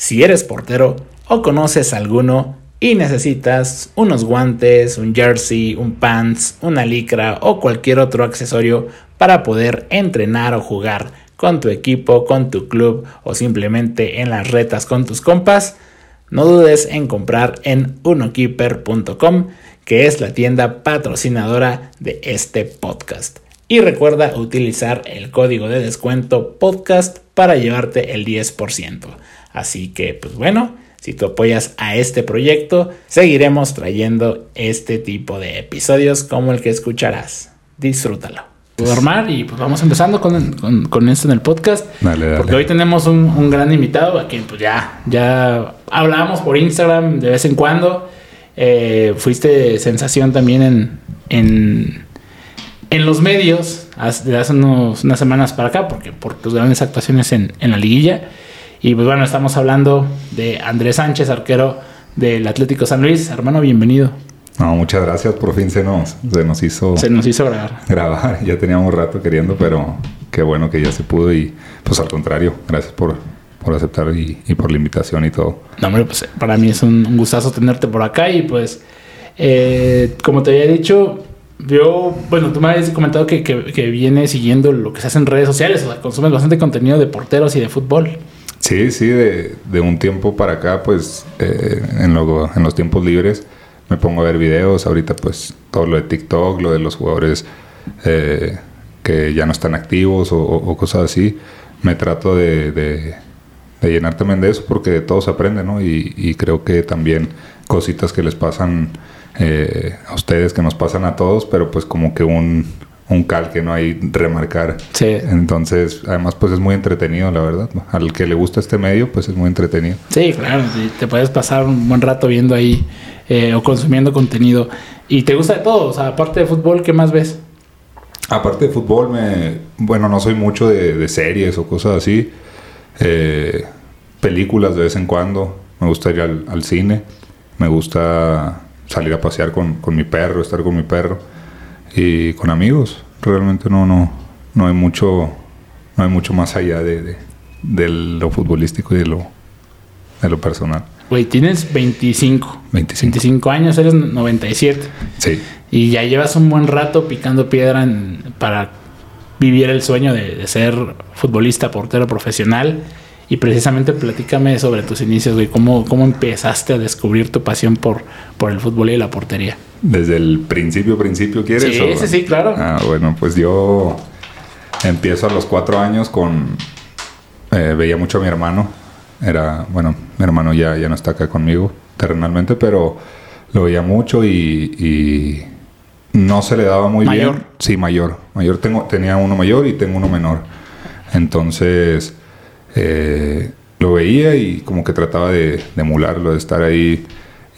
Si eres portero o conoces alguno y necesitas unos guantes, un jersey, un pants, una licra o cualquier otro accesorio para poder entrenar o jugar con tu equipo, con tu club o simplemente en las retas con tus compas, no dudes en comprar en unokeeper.com, que es la tienda patrocinadora de este podcast. Y recuerda utilizar el código de descuento podcast para llevarte el 10%. Así que, pues bueno, si tú apoyas a este proyecto, seguiremos trayendo este tipo de episodios como el que escucharás. Disfrútalo. Armar y pues vamos empezando con, esto en el podcast. Porque hoy tenemos un, gran invitado a quien pues ya, ya hablábamos por Instagram de vez en cuando. Eh, fuiste sensación también en, en, en los medios hace, hace unos, unas semanas para acá, porque por tus grandes actuaciones en, en la liguilla. Y pues bueno, estamos hablando de Andrés Sánchez, arquero del Atlético San Luis. Hermano, bienvenido. No, muchas gracias. Por fin se nos, se nos hizo... Se nos hizo grabar. Grabar. Ya teníamos rato queriendo, pero qué bueno que ya se pudo. Y pues al contrario, gracias por, por aceptar y, por la invitación y todo. No, hombre, pues para mí es un, gustazo tenerte por acá. Y pues, eh, como te había dicho, yo, bueno, tú me habías comentado que, que, que viene siguiendo lo que se hace en redes sociales. O sea, consumes bastante contenido de porteros y de fútbol. Sí, sí, de, de un tiempo para acá, pues eh, en, en los tiempos libres me pongo a ver videos. Ahorita, pues todo lo de TikTok, lo de los jugadores eh, que ya no están activos o, cosas así, me trato de, de, llenar también de eso porque de todo se aprende, ¿no? Y, y creo que también cositas que les pasan eh, a ustedes, que nos pasan a todos, pero pues como que un un calque, ¿no? hay remarcar. Sí. Entonces, además, pues es muy entretenido, la verdad. Al que le gusta este medio, pues es muy entretenido. Sí, claro. Te puedes pasar un buen rato viendo ahí eh, o consumiendo contenido. Y te gusta de todo. O sea, aparte de fútbol, ¿qué más ves? Aparte de fútbol, me, bueno, no soy mucho de, series o cosas así. Eh, películas de vez en cuando. Me gusta ir al, cine. Me gusta salir a pasear con, con mi perro, estar con mi perro y con amigos. Realmente no, no, no hay mucho, no hay mucho más allá de, de, lo futbolístico y de lo, de lo personal. Güey, tienes 25. 25. 25 años, eres 97. Sí. Y ya llevas un buen rato picando piedra para vivir el sueño de, de, ser futbolista, portero profesional. Y precisamente platícame sobre tus inicios, güey. ¿Cómo, ¿Cómo empezaste a descubrir tu pasión por, por el fútbol y la portería? Desde el principio, principio, ¿quieres? Sí, sí, sí, claro. Ah, bueno, pues yo empiezo a los cuatro años con... Eh, veía mucho a mi hermano. Era, bueno, mi hermano ya, ya no está acá conmigo terrenalmente, pero lo veía mucho y, no se le daba muy ¿Mayor? Sí, mayor. Mayor tengo, tenía uno mayor y tengo uno menor. Entonces eh, lo veía y como que trataba de, emularlo, de estar ahí.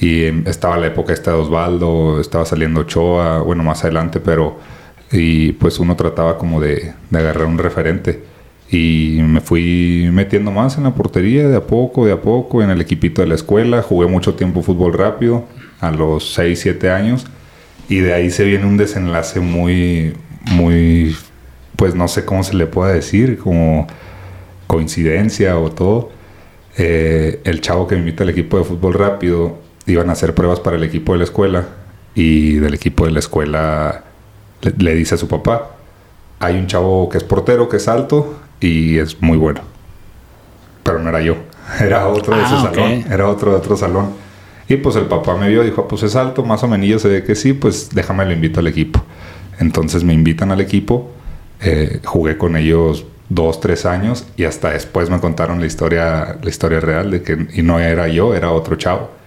Y em, estaba la época esta de Osvaldo, estaba saliendo Ochoa, bueno, más adelante, pero... Y pues uno trataba como de, agarrar un referente. Y me fui metiendo más en la portería de a poco, de a poco, en el equipito de la escuela. Jugué mucho tiempo fútbol rápido, a los 6, 7 años. Y de ahí se viene un desenlace muy, muy, pues no sé cómo se le pueda decir, como coincidencia o todo, eh, el chavo que me invita al equipo de fútbol rápido iban a hacer pruebas para el equipo de la escuela y del equipo de la escuela le, dice a su papá, hay un chavo que es portero, que es alto y es muy bueno. Pero no era yo, era otro de su ah, salón, era otro de otro salón. Y pues el papá me vio, dijo, ah, pues es alto, más o menos se ve que sí, pues déjame lo invito al equipo. Entonces me invitan al equipo, eh, jugué con ellos dos, tres años y hasta después me contaron la historia, la historia real de que y no era yo, era otro chavo.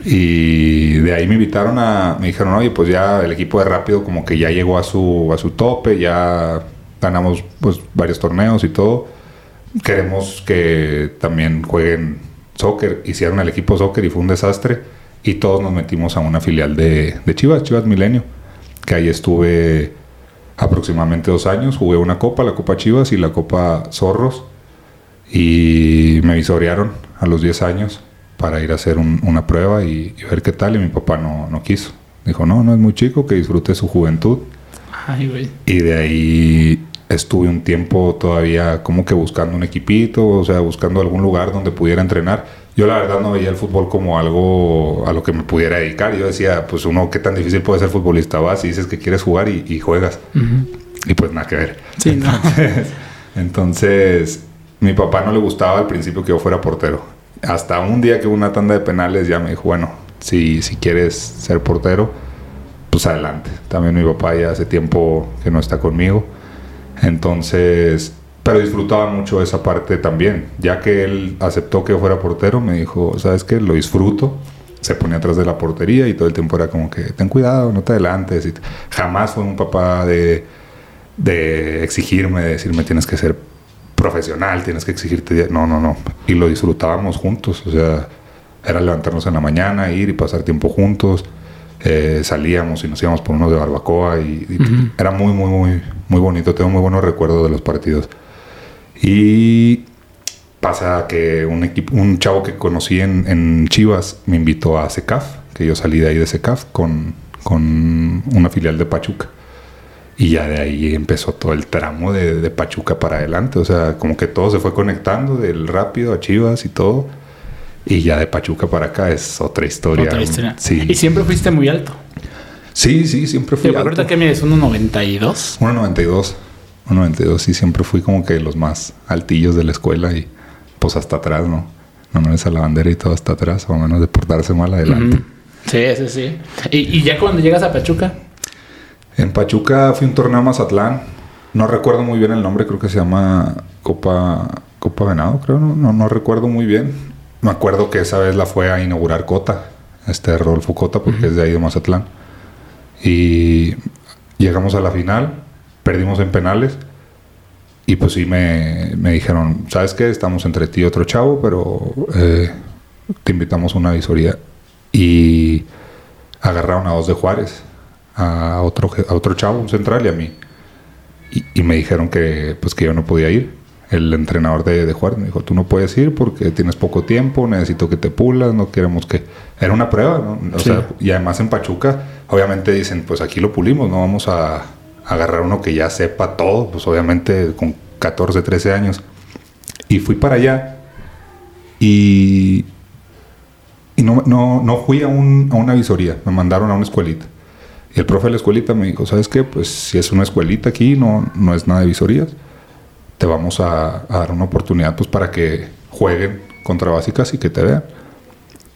Y de ahí me invitaron a, me dijeron, oye, pues ya el equipo de rápido como que ya llegó a su, a su tope, ya ganamos pues varios torneos y todo. Queremos que también jueguen soccer. Hicieron el equipo soccer y fue un desastre. Y todos nos metimos a una filial de, de Chivas, Chivas Milenio, que ahí estuve aproximadamente dos años. Jugué una copa, la Copa Chivas y la Copa Zorros. Y me visorearon a los 10 años para ir a hacer una prueba y, ver qué tal. Y mi papá no, no quiso. Dijo, no, no es muy chico, que disfrute su juventud. Y de ahí estuve un tiempo todavía como que buscando un equipito, o sea, buscando algún lugar donde pudiera entrenar. Yo la verdad no veía el fútbol como algo a lo que me pudiera dedicar. Yo decía, pues uno, qué tan difícil puede ser futbolista. Vas y dices que quieres jugar y, juegas. Y pues nada que ver. Sí, no. entonces, mi papá no le gustaba al principio que yo fuera portero. Hasta un día que hubo una tanda de penales ya me dijo, bueno, si, si quieres ser portero, pues adelante. También mi papá ya hace tiempo que no está conmigo. Entonces, pero disfrutaba mucho esa parte también. Ya que él aceptó que fuera portero, me dijo, ¿sabes qué? Lo disfruto. Se ponía atrás de la portería y todo el tiempo era como que, ten cuidado, no te adelantes. Jamás fue un papá de, de exigirme, de decirme, tienes que ser profesional, tienes que exigirte. No, no, no. Y lo disfrutábamos juntos. O sea, era levantarnos en la mañana, ir y pasar tiempo juntos. Eh, salíamos y nos íbamos por unos de barbacoa y, era muy, muy, muy, muy bonito. Tengo muy buenos recuerdos de los partidos. Y pasa que un, equipo, un chavo que conocí en, Chivas me invitó a SECAF, que yo salí de ahí de SECAF con, con una filial de Pachuca. Y ya de ahí empezó todo el tramo de, de, Pachuca para adelante. O sea, como que todo se fue conectando del rápido a Chivas y todo. Y ya de Pachuca para acá es otra historia. Otra historia. Sí. Y siempre fuiste muy alto. Sí, sí, siempre fui alto. ¿Ahorita que mides? ¿1.92? 1.92. 1.92. Sí, siempre fui como que los más altillos de la escuela y pues hasta atrás, ¿no? No me a la bandera y todo hasta atrás, o menos de portarse mal adelante. Sí, sí, sí. ¿Y, ya cuando llegas a Pachuca? En Pachuca fui un torneo a Mazatlán. No recuerdo muy bien el nombre, creo que se llama Copa Copa Venado, creo, no, no, no recuerdo muy bien me acuerdo que esa vez la fue a inaugurar Cota, este Rodolfo Cota, porque es de ahí de Mazatlán. Y llegamos a la final, perdimos en penales. Y pues sí me, dijeron, ¿sabes qué? Estamos entre ti y otro chavo, pero eh, te invitamos a una visoría. Y agarraron a dos de Juárez, a otro, a otro chavo, un central y a mí. Y, y, me dijeron que pues que yo no podía ir el entrenador de, de Juárez me dijo, tú no puedes ir porque tienes poco tiempo, necesito que te pulas, no queremos que... Era una prueba, ¿no? O sea, y además en Pachuca, obviamente dicen, pues aquí lo pulimos, no vamos a, agarrar uno que ya sepa todo, pues obviamente con 14, 13 años. Y fui para allá y, y no, no, no fui a, un, a una visoría, me mandaron a una escuelita. Y el profe de la escuelita me dijo, ¿sabes qué? Pues si es una escuelita aquí, no, no es nada de visorías te vamos a, dar una oportunidad pues para que jueguen contra básicas y que te vean.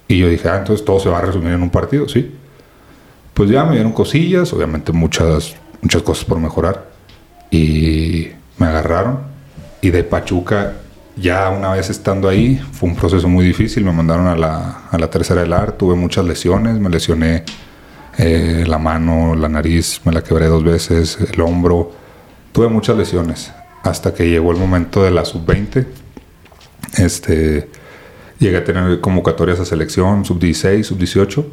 Y yo dije, ah, entonces todo se va a resumir en un partido, sí. Pues ya me dieron cosillas, obviamente muchas, muchas cosas por mejorar. Y me agarraron. Y de Pachuca, ya una vez estando ahí, fue un proceso muy difícil. Me mandaron a la, a la tercera del AR, tuve muchas lesiones, me lesioné eh, la mano, la nariz, me la quebré dos veces, el hombro. Tuve muchas lesiones hasta que llegó el momento de la sub-20. Este, llegué a tener convocatorias a selección, sub-16, sub-18.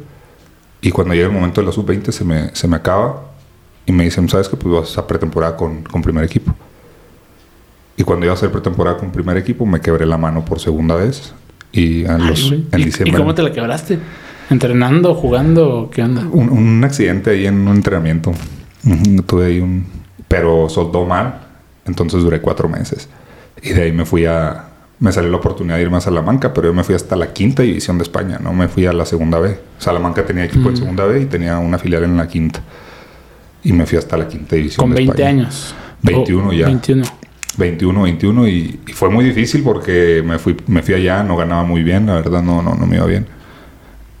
Y cuando llega el momento de la sub-20 se me, se me acaba y me dicen, ¿sabes qué? Pues vas a pretemporada con, con primer equipo. Y cuando iba a hacer pretemporada con primer equipo me quebré la mano por segunda vez. Y en, los, en diciembre... ¿Y cómo te la quebraste? ¿Entrenando, jugando? ¿Qué onda? Un, un accidente ahí en un entrenamiento. Tuve ahí un... Pero soldó mal entonces duré cuatro meses. Y de ahí me fui a... Me salió la oportunidad de irme a Salamanca, pero yo me fui hasta la quinta división de España, no me fui a la segunda B. Salamanca tenía equipo en mm. segunda B y tenía una filial en la quinta. Y me fui hasta la quinta división Con 20 años. 21 ya. 21. 21, 21 y, y, fue muy difícil porque me fui, me fui allá, no ganaba muy bien, la verdad no, no, no me iba bien.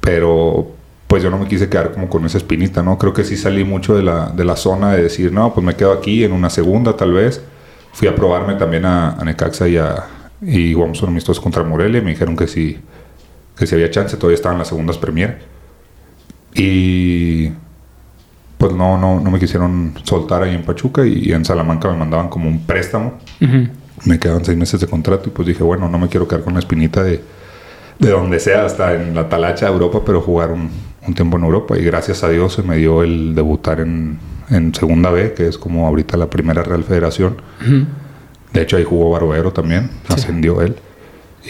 Pero pues yo no me quise quedar como con esa espinita, ¿no? Creo que sí salí mucho de la, de la zona de decir, no, pues me quedo aquí en una segunda tal vez fui a probarme también a, Necaxa y, a, y jugamos un amistoso contra Morelia y me dijeron que si, que si había chance, todavía estaban las segundas Premier. Y pues no, no, no me quisieron soltar ahí en Pachuca y, en Salamanca me mandaban como un préstamo. Me quedaban seis meses de contrato y pues dije, bueno, no me quiero quedar con la espinita de, de donde sea, hasta en la talacha de Europa, pero jugar un, un tiempo en Europa. Y gracias a Dios se me dio el debutar en, en Segunda B, que es como ahorita la primera Real Federación. De hecho, ahí jugó Barbero también, ascendió él.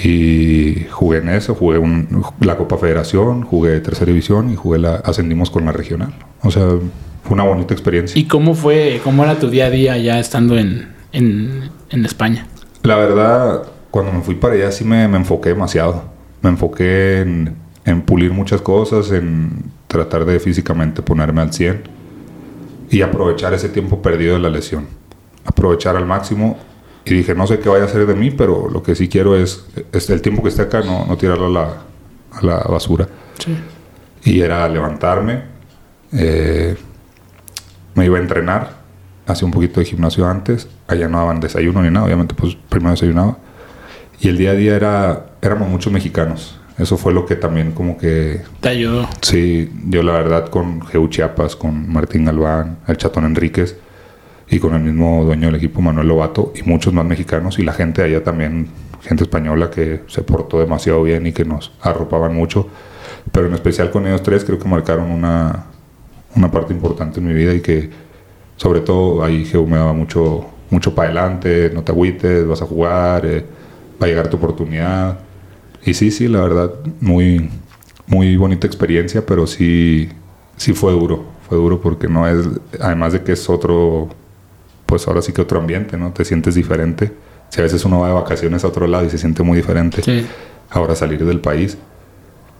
Y jugué en eso, jugué la Copa Federación, jugué Tercera División y jugué la, ascendimos con la regional. O sea, fue una bonita experiencia. ¿Y cómo fue, cómo era tu día a día ya estando en, en, en España? La verdad, cuando me fui para allá sí me, me enfoqué demasiado. Me enfoqué en, en, pulir muchas cosas, en tratar de físicamente ponerme al 100 y aprovechar ese tiempo perdido de la lesión. Aprovechar al máximo. Y dije, no sé qué vaya a hacer de mí, pero lo que sí quiero es, es el tiempo que esté acá, no, no tirarlo a la, a la basura. Sí. Y era levantarme, eh, me iba a entrenar, hacía un poquito de gimnasio antes, allá no daban desayuno ni nada, obviamente pues primero desayunaba. Y el día a día era, éramos muchos mexicanos. Eso fue lo que también como que... Te ayudó. Sí, yo la verdad con Geu Chiapas, con Martín Galván, el Chatón Enríquez y con el mismo dueño del equipo Manuel Lobato y muchos más mexicanos y la gente allá también, gente española que se portó demasiado bien y que nos arropaban mucho. Pero en especial con ellos tres creo que marcaron una, una parte importante en mi vida y que sobre todo ahí Geu me daba mucho, mucho para adelante, no te agüites, vas a jugar, eh, va a llegar tu oportunidad. Y sí, sí, la verdad, muy, muy bonita experiencia, pero sí, sí fue duro, fue duro porque no es, además de que es otro, pues ahora sí que otro ambiente, ¿no? Te sientes diferente. Si a veces uno va de vacaciones a otro lado y se siente muy diferente, Sí. ahora salir del país,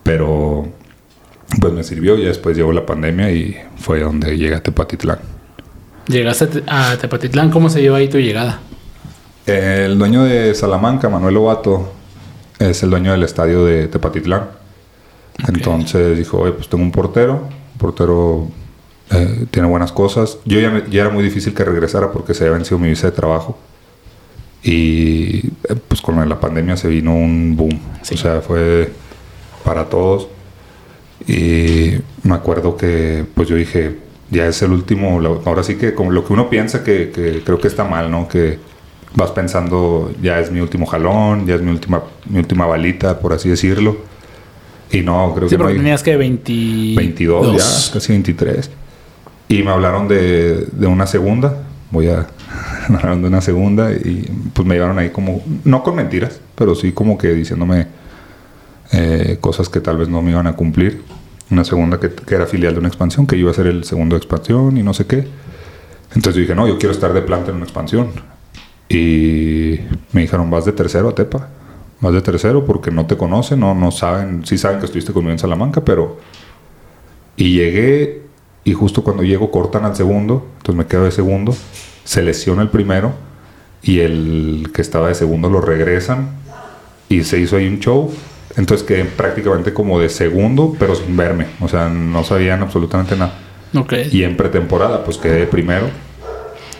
pero pues me sirvió y después llegó la pandemia y fue donde llegué a Tepatitlán. Llegaste a Te- a Tepatitlán, ¿cómo se llevó ahí tu llegada? El dueño de Salamanca, Manuel Lobato, es el dueño del estadio de Tepatitlán. Entonces dijo, oye, pues tengo un portero, un portero eh, tiene buenas cosas. Yo ya, me- ya era muy difícil que regresara porque se había vencido mi visa de trabajo. Y eh, pues con la pandemia se vino un boom. Sí. O sea, fue para todos. Y me acuerdo que pues yo dije, ya es el último, ahora sí que como lo que uno piensa que, que creo que está mal, ¿no? Que vas pensando, ya es mi último jalón, ya es mi última, mi última balita, por así decirlo. Y no, creo Sí, que no porque hay- tenías que 20... 22 ya, casi 23. Y me hablaron de, de una segunda. Voy a. Me hablaron de una segunda y pues me llevaron ahí como. No con mentiras, pero sí como que diciéndome eh, cosas que tal vez no me iban a cumplir. Una segunda que, que era filial de una expansión, que iba a ser el segundo de expansión y no sé qué. Entonces yo dije, no, yo quiero estar de planta en una expansión. Y me dijeron, vas de tercero a Tepa. Vas de tercero porque no te conocen, no, no saben, sí saben que estuviste conmigo en Salamanca, pero y llegué y justo cuando llego cortan al segundo, entonces me quedo de segundo, se lesiona el primero y el que estaba de segundo lo regresan y se hizo ahí un show. Entonces quedé prácticamente como de segundo, pero sin verme. O sea, no sabían absolutamente nada. Ok. Y en pretemporada, pues quedé de primero,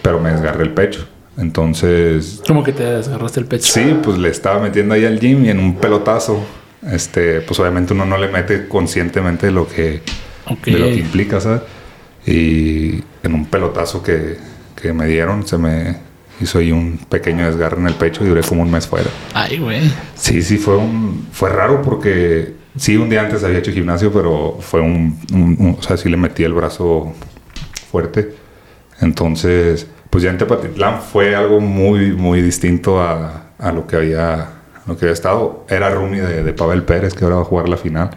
pero me desgarré el pecho. Entonces, ¿Cómo que te desgarraste el pecho? Sí, pues le estaba metiendo ahí al gym y en un pelotazo. Este, pues obviamente uno no le mete conscientemente lo que, Ok. de lo que implica, ¿sabes? Y en un pelotazo que, que me dieron, se me hizo ahí un pequeño desgarre en el pecho y duré como un mes fuera. Ay, güey. Sí, sí, fue un, fue raro porque sí, un día antes había hecho gimnasio, pero fue un, un- un- o sea, sí le metí el brazo fuerte. Entonces, pues ya en Tepatitlán fue algo muy, muy distinto a, a lo que había, a lo que había estado. Era roomie de, de Pavel Pérez, que ahora va a jugar la final.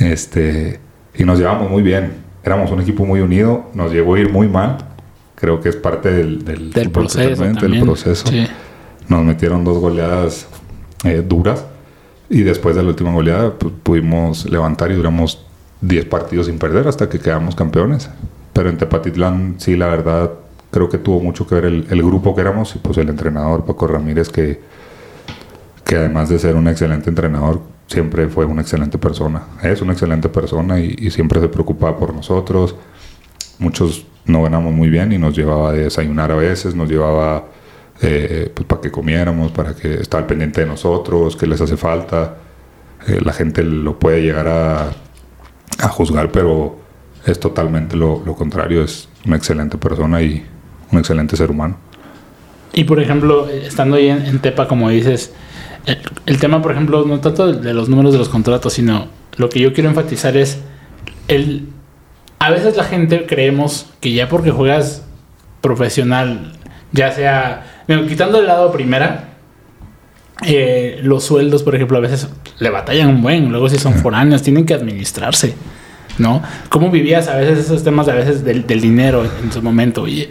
Este, y nos llevamos muy bien. Éramos un equipo muy unido, nos llegó a ir muy mal. Creo que es parte del, del, Del proceso del proceso. Sí. Nos metieron dos goleadas eh, duras y después de la última goleada pues, pudimos levantar y duramos 10 partidos sin perder hasta que quedamos campeones. Pero en Tepatitlán sí, la verdad, creo que tuvo mucho que ver el, grupo que éramos y pues el entrenador Paco Ramírez que, que además de ser un excelente entrenador, siempre fue una excelente persona. Es una excelente persona y, siempre se preocupaba por nosotros. Muchos no ganamos muy bien y nos llevaba a desayunar a veces, nos llevaba eh, pues, para que comiéramos, para que estaba pendiente de nosotros, que les hace falta. Eh, la gente lo puede llegar a, a juzgar, pero es totalmente lo contrario. Es una excelente persona y un excelente ser humano. Y por ejemplo, estando ahí en, en Tepa, como dices, el, el tema, por ejemplo, no tanto de, de los números de los contratos, sino lo que yo quiero enfatizar es el. A veces la gente creemos que ya porque juegas profesional, ya sea. bueno, quitando el lado primera, eh, los sueldos, por ejemplo, a veces le batallan un buen. Luego, si son foráneos, tienen que administrarse. ¿No? ¿Cómo vivías a veces esos temas, a veces del, del dinero en su momento? Oye,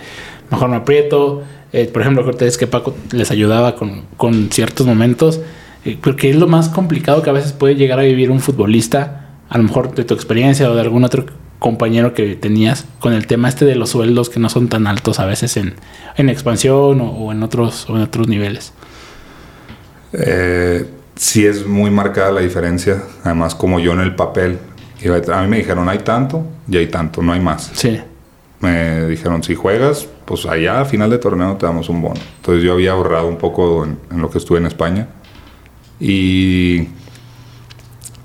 mejor me aprieto, eh, por ejemplo, ustedes que Paco les ayudaba con, con ciertos momentos, eh, porque es lo más complicado que a veces puede llegar a vivir un futbolista, a lo mejor de tu experiencia o de algún otro compañero que tenías con el tema este de los sueldos que no son tan altos a veces en, en expansión o, en otros, o en otros niveles. Eh, sí es muy marcada la diferencia. Además, como yo en el papel, a mí me dijeron, hay tanto y hay tanto, no hay más. Sí. Me dijeron, si juegas, pues allá a final de torneo te damos un bono. Entonces yo había ahorrado un poco en, lo que estuve en España. Y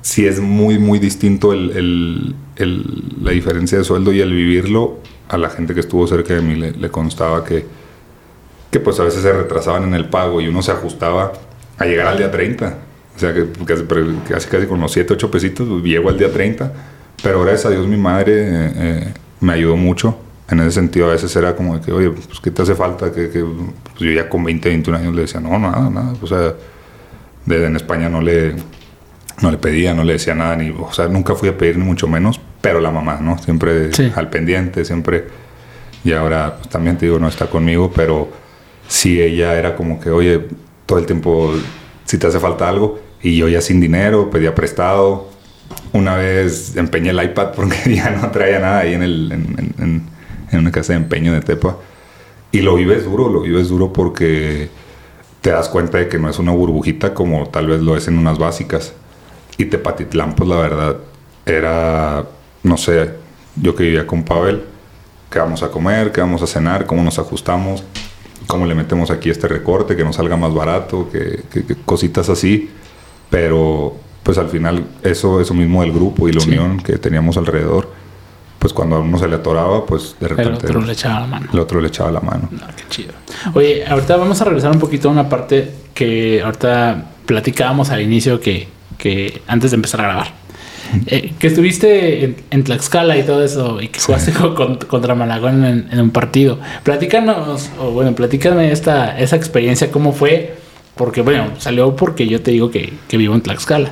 sí es muy, muy distinto la diferencia de sueldo y el vivirlo a la gente que estuvo cerca de mí le, constaba que, que pues a veces se retrasaban en el pago y uno se ajustaba a llegar al día 30. O sea, que casi, casi, con los 7, 8 pesitos pues, llego al día 30. Pero gracias a Dios mi madre eh, eh, me ayudó mucho. En ese sentido a veces era como de que, oye, pues ¿qué te hace falta? Que, que pues, yo ya con 20, 21 años le decía, no, nada, nada. O sea, desde en España no le, no le pedía, no le decía nada, ni, o sea, nunca fui a pedir ni mucho menos, pero la mamá, ¿no? Siempre al pendiente, siempre. Y ahora pues, también te digo, no está conmigo, pero sí ella era como que, oye, todo el tiempo si te hace falta algo. Y yo ya sin dinero, pedía prestado. Una vez empeñé el iPad porque ya no traía nada ahí en, el, en, en, una casa de empeño de Tepa. Y lo vives duro, lo vives duro porque te das cuenta de que no es una burbujita como tal vez lo es en unas básicas. Y Tepatitlán, pues la verdad, era, no sé, yo que vivía con Pavel, qué vamos a comer, qué vamos a cenar, cómo nos ajustamos cómo le metemos aquí este recorte, que nos salga más barato, que, cositas así. Pero pues al final eso, eso mismo del grupo y la unión que teníamos alrededor, pues cuando a uno se le atoraba, pues de repente... El otro le echaba la mano. El otro le echaba la mano. No, qué chido. Oye, ahorita vamos a regresar un poquito a una parte que ahorita platicábamos al inicio que, que antes de empezar a grabar. Eh, que estuviste en, Tlaxcala y todo eso, y que jugaste contra Malagón en, un partido. Platícanos, o bueno, platícame esta, esa experiencia, cómo fue, porque bueno, salió porque yo te digo que, vivo en Tlaxcala.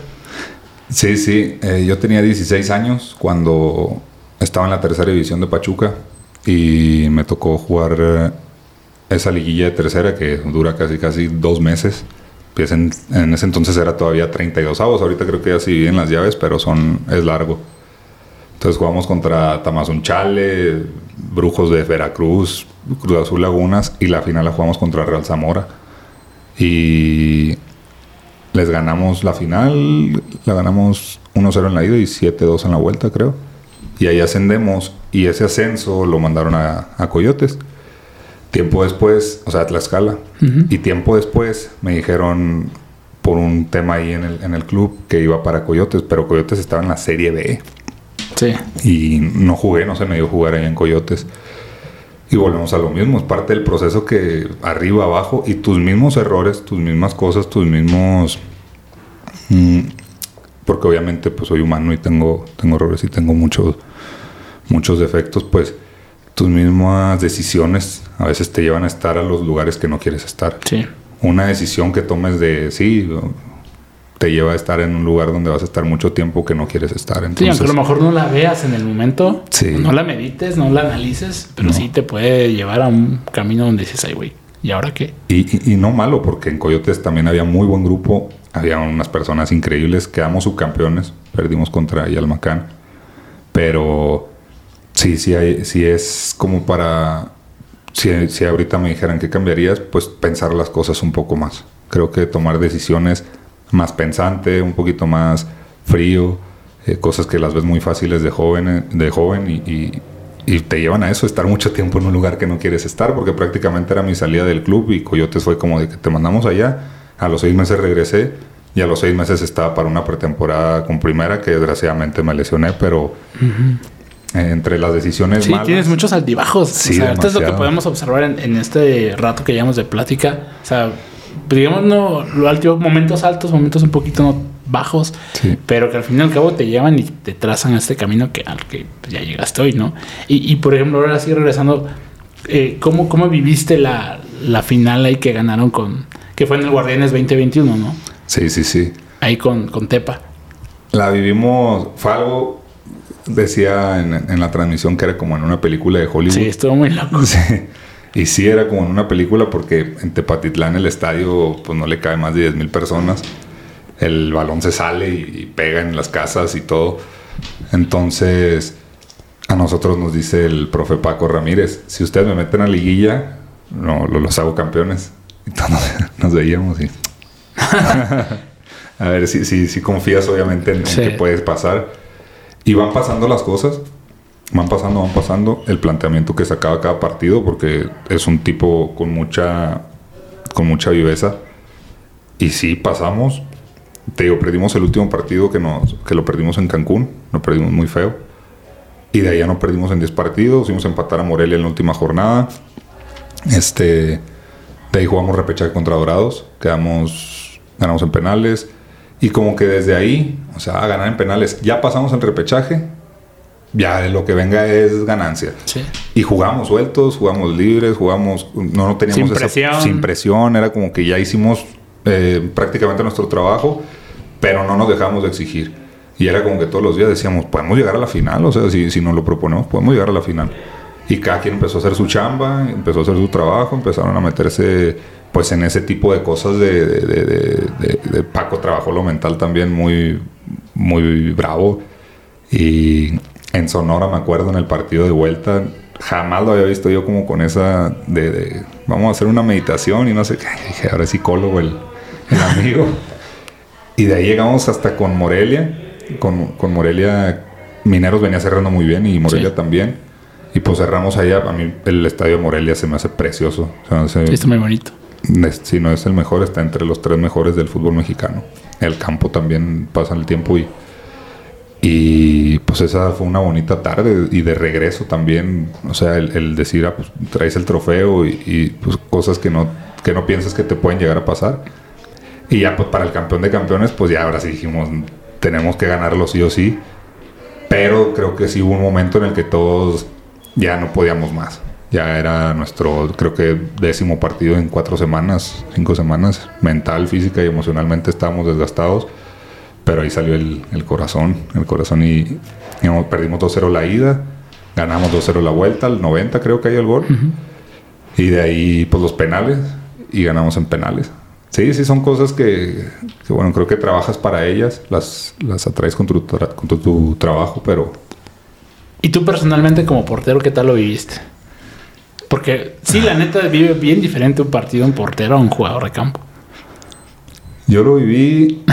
Sí, sí, eh, yo tenía 16 años cuando estaba en la tercera división de Pachuca y me tocó jugar eh, esa liguilla de tercera que dura casi casi dos meses en, ese entonces era todavía 32 avos, ahorita creo que ya sí en las llaves, pero son es largo. Entonces jugamos contra Tamazunchale, Brujos de Veracruz, Cruz Azul Lagunas y la final la jugamos contra Real Zamora. Y les ganamos la final, la ganamos 1-0 en la ida y 7-2 en la vuelta, creo. Y ahí ascendemos y ese ascenso lo mandaron a, a Coyotes. Tiempo después, o sea, Tlaxcala. Y tiempo después me dijeron por un tema ahí en el, en el club que iba para Coyotes, pero Coyotes estaba en la Serie B. Sí. Y no jugué, no se me dio jugar ahí en Coyotes. Y volvemos a lo mismo, es parte del proceso que arriba, abajo, y tus mismos errores, tus mismas cosas, tus mismos... Mm, porque obviamente pues soy humano y tengo, tengo errores y tengo muchos, muchos defectos, pues tus mismas decisiones a veces te llevan a estar a los lugares que no quieres estar. Sí. Una decisión que tomes de sí te lleva a estar en un lugar donde vas a estar mucho tiempo que no quieres estar. Entonces, sí, aunque a lo mejor no la veas en el momento, no la medites, no la analices, pero sí te puede llevar a un camino donde dices, ay, güey, ¿y ahora qué? Y, y, no malo, porque en Coyotes también había muy buen grupo, había unas personas increíbles, quedamos subcampeones, perdimos contra Yalmacán, pero Sí, sí, hay, sí es como para... Si, si ahorita me dijeran qué cambiarías, pues pensar las cosas un poco más. Creo que tomar decisiones más pensante, un poquito más frío, eh, cosas que las ves muy fáciles de joven, de joven y, y, te llevan a eso, estar mucho tiempo en un lugar que no quieres estar, porque prácticamente era mi salida del club y Coyotes fue como de que te mandamos allá, a los seis meses regresé y a los seis meses estaba para una pretemporada con primera que desgraciadamente me lesioné, pero entre las decisiones sí, tienes muchos altibajos. Sí, esto es lo que podemos observar en, este rato que llevamos de plática. O sea, digamos, no, lo alto, momentos altos, momentos un poquito bajos, pero que al fin y al cabo te llevan y te trazan este camino que, al que ya llegaste hoy, ¿no? Y, por ejemplo, ahora sí regresando, eh, ¿cómo, ¿cómo viviste la, la final ahí que ganaron con, que fue en el Guardianes 2021, ¿no? Sí, sí, sí. Ahí con, con Tepa. La vivimos, fue algo decía en, la transmisión que era como en una película de Hollywood. Sí, estuvo muy loco. Y sí era como en una película porque en Tepatitlán el estadio pues no le cae más de 10 mil personas. El balón se sale y, pega en las casas y todo. Entonces a nosotros nos dice el profe Paco Ramírez, si ustedes me meten a liguilla, no, los hago campeones. Entonces nos veíamos y... a ver si, si, confías obviamente en, que puedes pasar. Y van pasando las cosas van pasando, van pasando el planteamiento que sacaba cada partido, porque es un tipo con mucha, con mucha viveza. Y sí, pasamos. Te digo, perdimos el último partido que, nos, que lo perdimos en Cancún, lo perdimos muy feo. Y de ya no perdimos en 10 partidos, fuimos a empatar a Morelia en la última jornada. Este, de ahí jugamos repechaje contra Dorados, quedamos, ganamos en penales. Y como que desde ahí, o sea, a ganar en penales, ya pasamos en repechaje, ya lo que venga es ganancia. Y jugamos sueltos, jugamos libres, jugamos, no, no teníamos sin presión. sin presión, era como que ya hicimos eh, prácticamente nuestro trabajo, pero no nos dejamos de exigir. Y era como que todos los días decíamos, podemos llegar a la final, o sea, si, si nos lo proponemos, podemos llegar a la final. Y cada quien empezó a hacer su chamba, empezó a hacer su trabajo, empezaron a meterse pues en ese tipo de cosas de, de, de Paco trabajó lo mental también muy, muy bravo. Y, en Sonora, me acuerdo, en el partido de vuelta, jamás lo había visto yo como con esa de, vamos a hacer una meditación y no sé qué. Dije, ahora es psicólogo el, amigo. y de ahí llegamos hasta con Morelia. Con, Morelia, Mineros venía cerrando muy bien y Morelia también. Y pues cerramos allá. A mí el estadio de Morelia se me hace precioso. está muy bonito. Si no es el mejor, está entre los tres mejores del fútbol mexicano. El campo también pasa el tiempo y y pues esa fue una bonita tarde y de regreso también, o sea, el, decir, ah, pues traes el trofeo y, pues cosas que no, que no piensas que te pueden llegar a pasar. Y ya pues para el campeón de campeones, pues ya ahora sí dijimos, tenemos que ganarlo sí o sí. Pero creo que sí hubo un momento en el que todos ya no podíamos más. Ya era nuestro, creo que décimo partido en cuatro semanas, cinco semanas. Mental, física y emocionalmente estábamos desgastados pero ahí salió el, corazón, el corazón y perdimos 2-0 la ida, ganamos 2-0 la vuelta, al 90 creo que hay el gol. Y de ahí pues los penales y ganamos en penales. Sí, sí, son cosas que, bueno, creo que trabajas para ellas, las, las atraes con tu, con tu, trabajo, pero... ¿Y tú personalmente como portero qué tal lo viviste? Porque sí, la neta vive bien diferente un partido en portero a un jugador de campo. Yo lo viví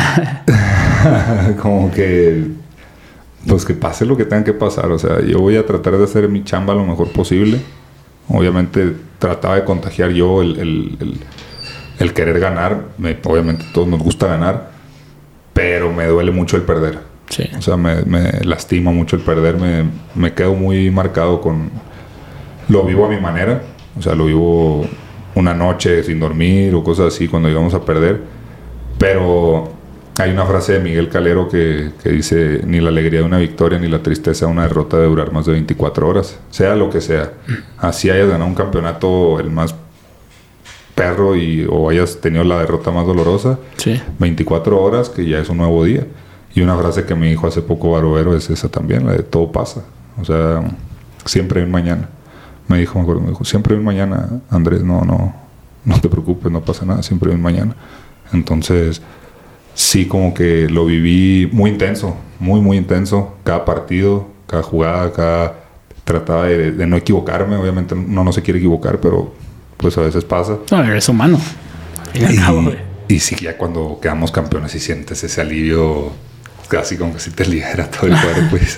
como que, pues que pase lo que tenga que pasar. O sea, yo voy a tratar de hacer mi chamba lo mejor posible. Obviamente trataba de contagiar yo el, querer ganar. obviamente todos nos gusta ganar, pero me duele mucho el perder. O sea, me, lastima mucho el perder. Me, me quedo muy marcado con... Lo vivo a mi manera. O sea, lo vivo una noche sin dormir o cosas así cuando íbamos a perder pero hay una frase de Miguel Calero que, dice, ni la alegría de una victoria ni la tristeza de una derrota de durar más de 24 horas, sea lo que sea. Así hayas ganado un campeonato el más perro y, o hayas tenido la derrota más dolorosa, 24 horas que ya es un nuevo día. Y una frase que me dijo hace poco Barovero es esa también, la de todo pasa. O sea, siempre hay un mañana. Me dijo, me acuerdo, me dijo, siempre un mañana, Andrés, no, no, no te preocupes, no pasa nada, siempre un mañana. Entonces, sí como que lo viví muy intenso, muy, muy intenso. Cada partido, cada jugada, cada... Trataba de, no equivocarme, obviamente uno no se quiere equivocar, pero pues a veces pasa. No, eres humano. Y, sí, ya cuando quedamos campeones y sientes ese alivio, casi como que si te libera todo el cuerpo pues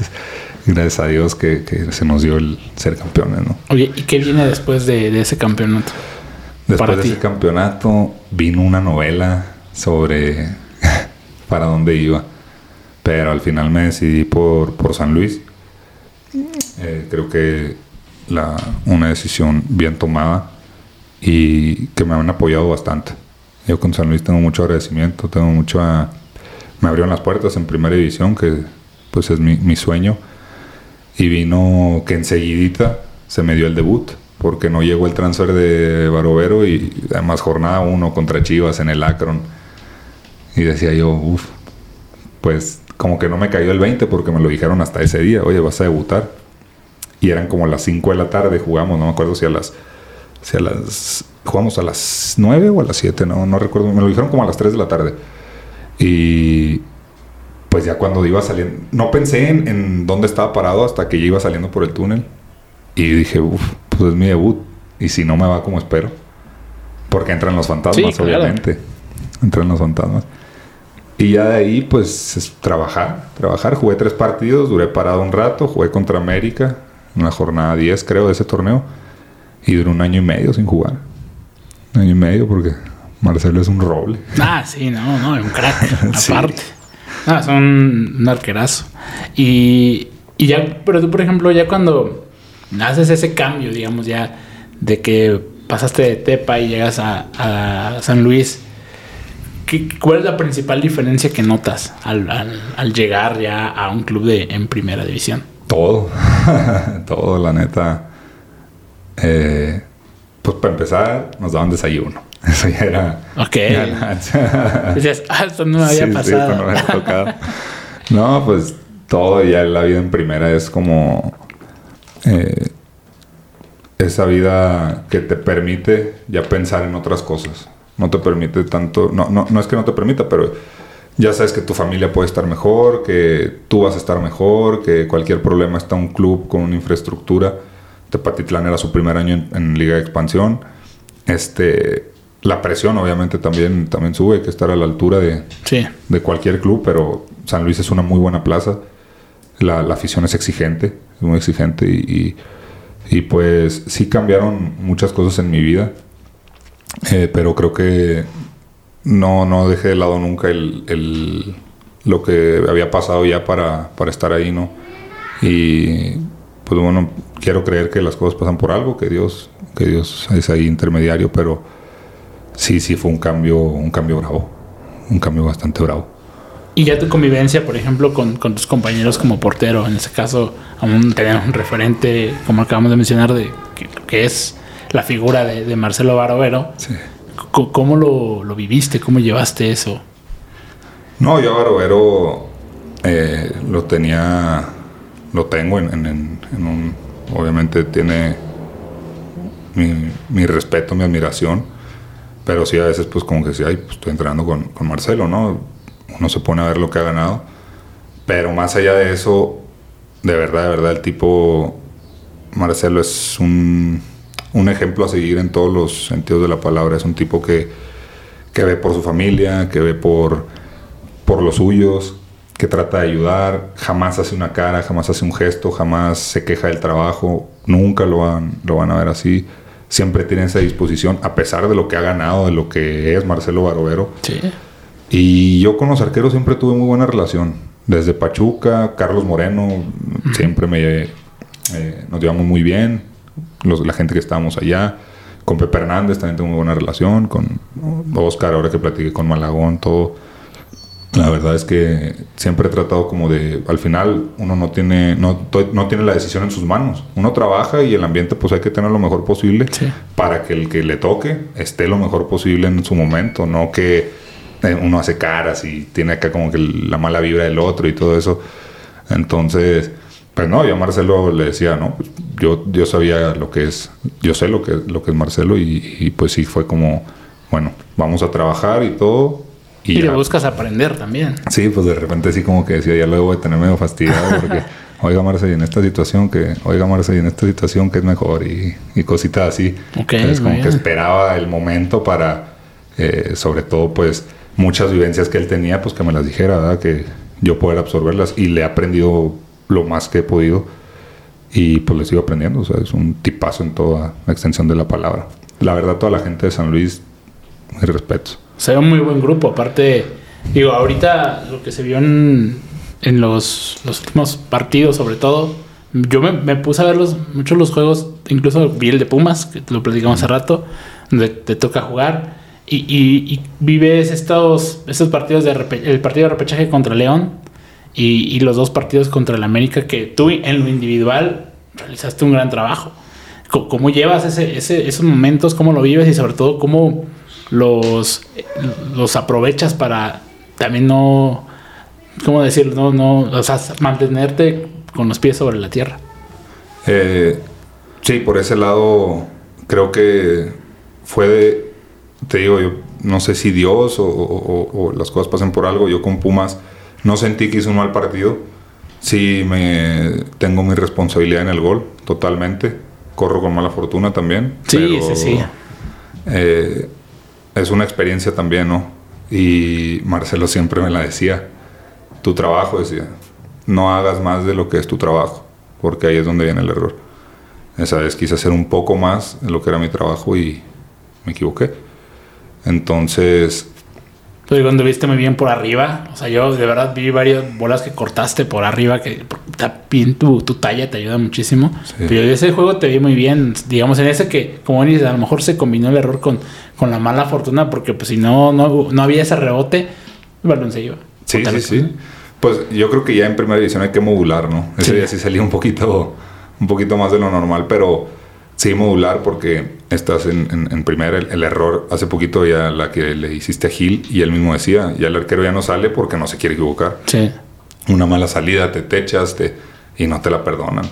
gracias a Dios que, se nos dio el ser campeones, ¿no? Oye, ¿y qué viene después de ese campeonato? Después de ese campeonato vino una novela sobre para dónde iba. Pero al final me decidí por, por San Luis. Eh, creo que la, una decisión bien tomada y que me han apoyado bastante. Yo con San Luis tengo mucho agradecimiento, tengo mucho... me abrieron las puertas en primera división, que pues es mi, mi sueño. Y vino que enseguidita se me dio el debut porque no llegó el transfer de Barovero y además jornada uno contra Chivas en el Akron. Y decía yo, uff, pues como que no me cayó el 20 porque me lo dijeron hasta ese día, oye, vas a debutar. Y eran como las 5 de la tarde, jugamos, no me acuerdo si a las Si a las, jugamos a las 9 o a las 7, no, no recuerdo, me lo dijeron como a las 3 de la tarde. Y pues ya cuando iba saliendo, no pensé en, en dónde estaba parado hasta que ya iba saliendo por el túnel. Y dije, uff, pues es mi debut. Y si no me va como espero. Porque entran los fantasmas, Sí, claro. obviamente. Entran los fantasmas. Y ya de ahí, pues, es trabajar. Trabajar. Jugué tres partidos, duré parado un rato. Jugué contra América en la jornada 10, creo, de ese torneo. Y duré un año y medio sin jugar. Un año y medio porque Marcelo es un roble. Ah, sí, no, no, un crack, Sí. Ah, son un arquerazo. Y, y ya, pero tú, por ejemplo, ya cuando haces ese cambio, digamos, ya de que pasaste de Tepa y llegas a, a San Luis, ¿qué- ¿cuál es la principal diferencia que notas al, al- al llegar ya a un club de, en primera división? Todo, todo, la neta. Eh, pues para empezar, nos daban desayuno. Eso ya era. Ok. Decías, ah, esto no me había Sí, sí, pasado. esto no me había tocado. No, pues todo ya la vida en primera es como eh, esa vida que te permite ya pensar en otras cosas. No te permite tanto, no, no, no es que no te permita, pero ya sabes que tu familia puede estar mejor, que tú vas a estar mejor, que cualquier problema está un club con una infraestructura. Tepatitlán era su primer año en, en Liga de Expansión. Este, la presión obviamente también, también sube, hay que estar a la altura de, Sí. de cualquier club, pero San Luis es una muy buena plaza. La, la afición es exigente, es muy exigente y, y, y, pues sí cambiaron muchas cosas en mi vida, Eh, pero creo que no, no dejé de lado nunca el, el- lo que había pasado ya para, para estar ahí, ¿no? Y pues bueno, quiero creer que las cosas pasan por algo, que Dios, que Dios es ahí intermediario, pero sí, sí fue un cambio, un cambio bravo, un cambio bastante bravo. Y ya tu convivencia, por ejemplo, con, con tus compañeros como portero, en este caso, aún tenemos un referente, como acabamos de mencionar, de que, que es la figura de, de Marcelo Barovero. Sí. ¿Cómo lo, lo viviste? ¿Cómo llevaste eso? No, yo a Barovero eh, lo tenía, lo tengo en, en- en- en un, obviamente tiene mi, mi respeto, mi admiración, pero sí a veces pues como que sí, ay, pues estoy entrenando con, con Marcelo, ¿no? Uno se pone a ver lo que ha ganado, pero más allá de eso, de verdad, de verdad, el tipo, Marcelo es un, un ejemplo a seguir en todos los sentidos de la palabra, es un tipo que, que ve por su familia, que ve por por los suyos, que trata de ayudar, jamás hace una cara, jamás hace un gesto, jamás se queja del trabajo, nunca lo van, lo van a ver así. Siempre tiene esa disposición, a pesar de lo que ha ganado, de lo que es Marcelo Barovero. Sí. Y yo con los arqueros siempre tuve muy buena relación. Desde Pachuca, Carlos Moreno, siempre me, eh, nos llevamos muy bien. Los- la gente que estábamos allá. Con Pepe Hernández también tengo muy buena relación. Con Oscar, ahora que platiqué con Malagón, todo. La verdad es que siempre he tratado como de, al final uno no tiene, no, no tiene la decisión en sus manos. Uno trabaja y el ambiente pues hay que tener lo mejor posible Sí. para que el que le toque esté lo mejor posible en su momento, no que eh, uno hace caras y tiene acá como que la mala vibra del otro y todo eso. Entonces, pues no, yo a Marcelo le decía, no, Pues, yo, yo sabía lo que es, yo sé lo que, lo que es Marcelo y, y, pues sí fue como, bueno, vamos a trabajar y todo. Y, Y, le buscas aprender también. Sí, pues de repente sí como que decía, ya luego voy a tener medio fastidiado porque, oiga Marce, y en esta situación que, oiga Marce, y en esta situación que es mejor y, y cositas así. Ok, Entonces como que esperaba el momento para, eh, sobre todo pues muchas vivencias que él tenía, pues que me las dijera, ¿verdad? Que yo poder absorberlas y le he aprendido lo más que he podido y pues le sigo aprendiendo, o sea, es un tipazo en toda la extensión de la palabra. La verdad, toda la gente de San Luis, mi respeto. Se ve un muy buen grupo. Aparte, digo, ahorita lo que se vio en, en los, los últimos partidos, sobre todo, yo me, me puse a ver los, muchos los juegos, incluso vi el de Pumas, que lo platicamos hace rato, donde te toca jugar. Y, y- y vives estos, estos partidos de el partido de repechaje contra León y, y los dos partidos contra el América que tú en lo individual realizaste un gran trabajo. ¿Cómo llevas ese, ese- esos momentos? ¿Cómo lo vives? Y sobre todo, ¿cómo los, los aprovechas para también no, ¿cómo decirlo? No, no, o sea, mantenerte con los pies sobre la tierra. Eh, sí, por ese lado creo que fue de, te digo, yo no sé si Dios o, o- o las cosas pasan por algo. Yo con Pumas no sentí que hice un mal partido. Sí, me tengo mi responsabilidad en el gol, totalmente. Corro con mala fortuna también. Sí, pero, sí, sí. eh, es una experiencia también, ¿no? Y Marcelo siempre me la decía. Tu trabajo, decía, no hagas más de lo que es tu trabajo, porque ahí es donde viene el error. Esa vez quise hacer un poco más de lo que era mi trabajo y me equivoqué. Entonces, Pero cuando viste muy bien por arriba, o sea, yo de verdad vi varias bolas que cortaste por arriba, que bien tu, tu talla, te ayuda muchísimo. Sí. Pero en ese juego te vi muy bien, digamos, en ese que, como dices, a lo mejor se combinó el error con, con la mala fortuna, porque pues si no, no, no había ese rebote, el balón se iba. sí, sí, sí. Pues yo creo que ya en primera división hay que modular, ¿no? Ese Sí. día sí salía un poquito, un poquito más de lo normal, pero sí modular porque estás en, en- en primera. El, el error, hace poquito ya la que le hiciste a Gil y él mismo decía, ya el arquero ya no sale porque no se quiere equivocar. Sí. Una mala salida, te techas te, y no te la perdonan.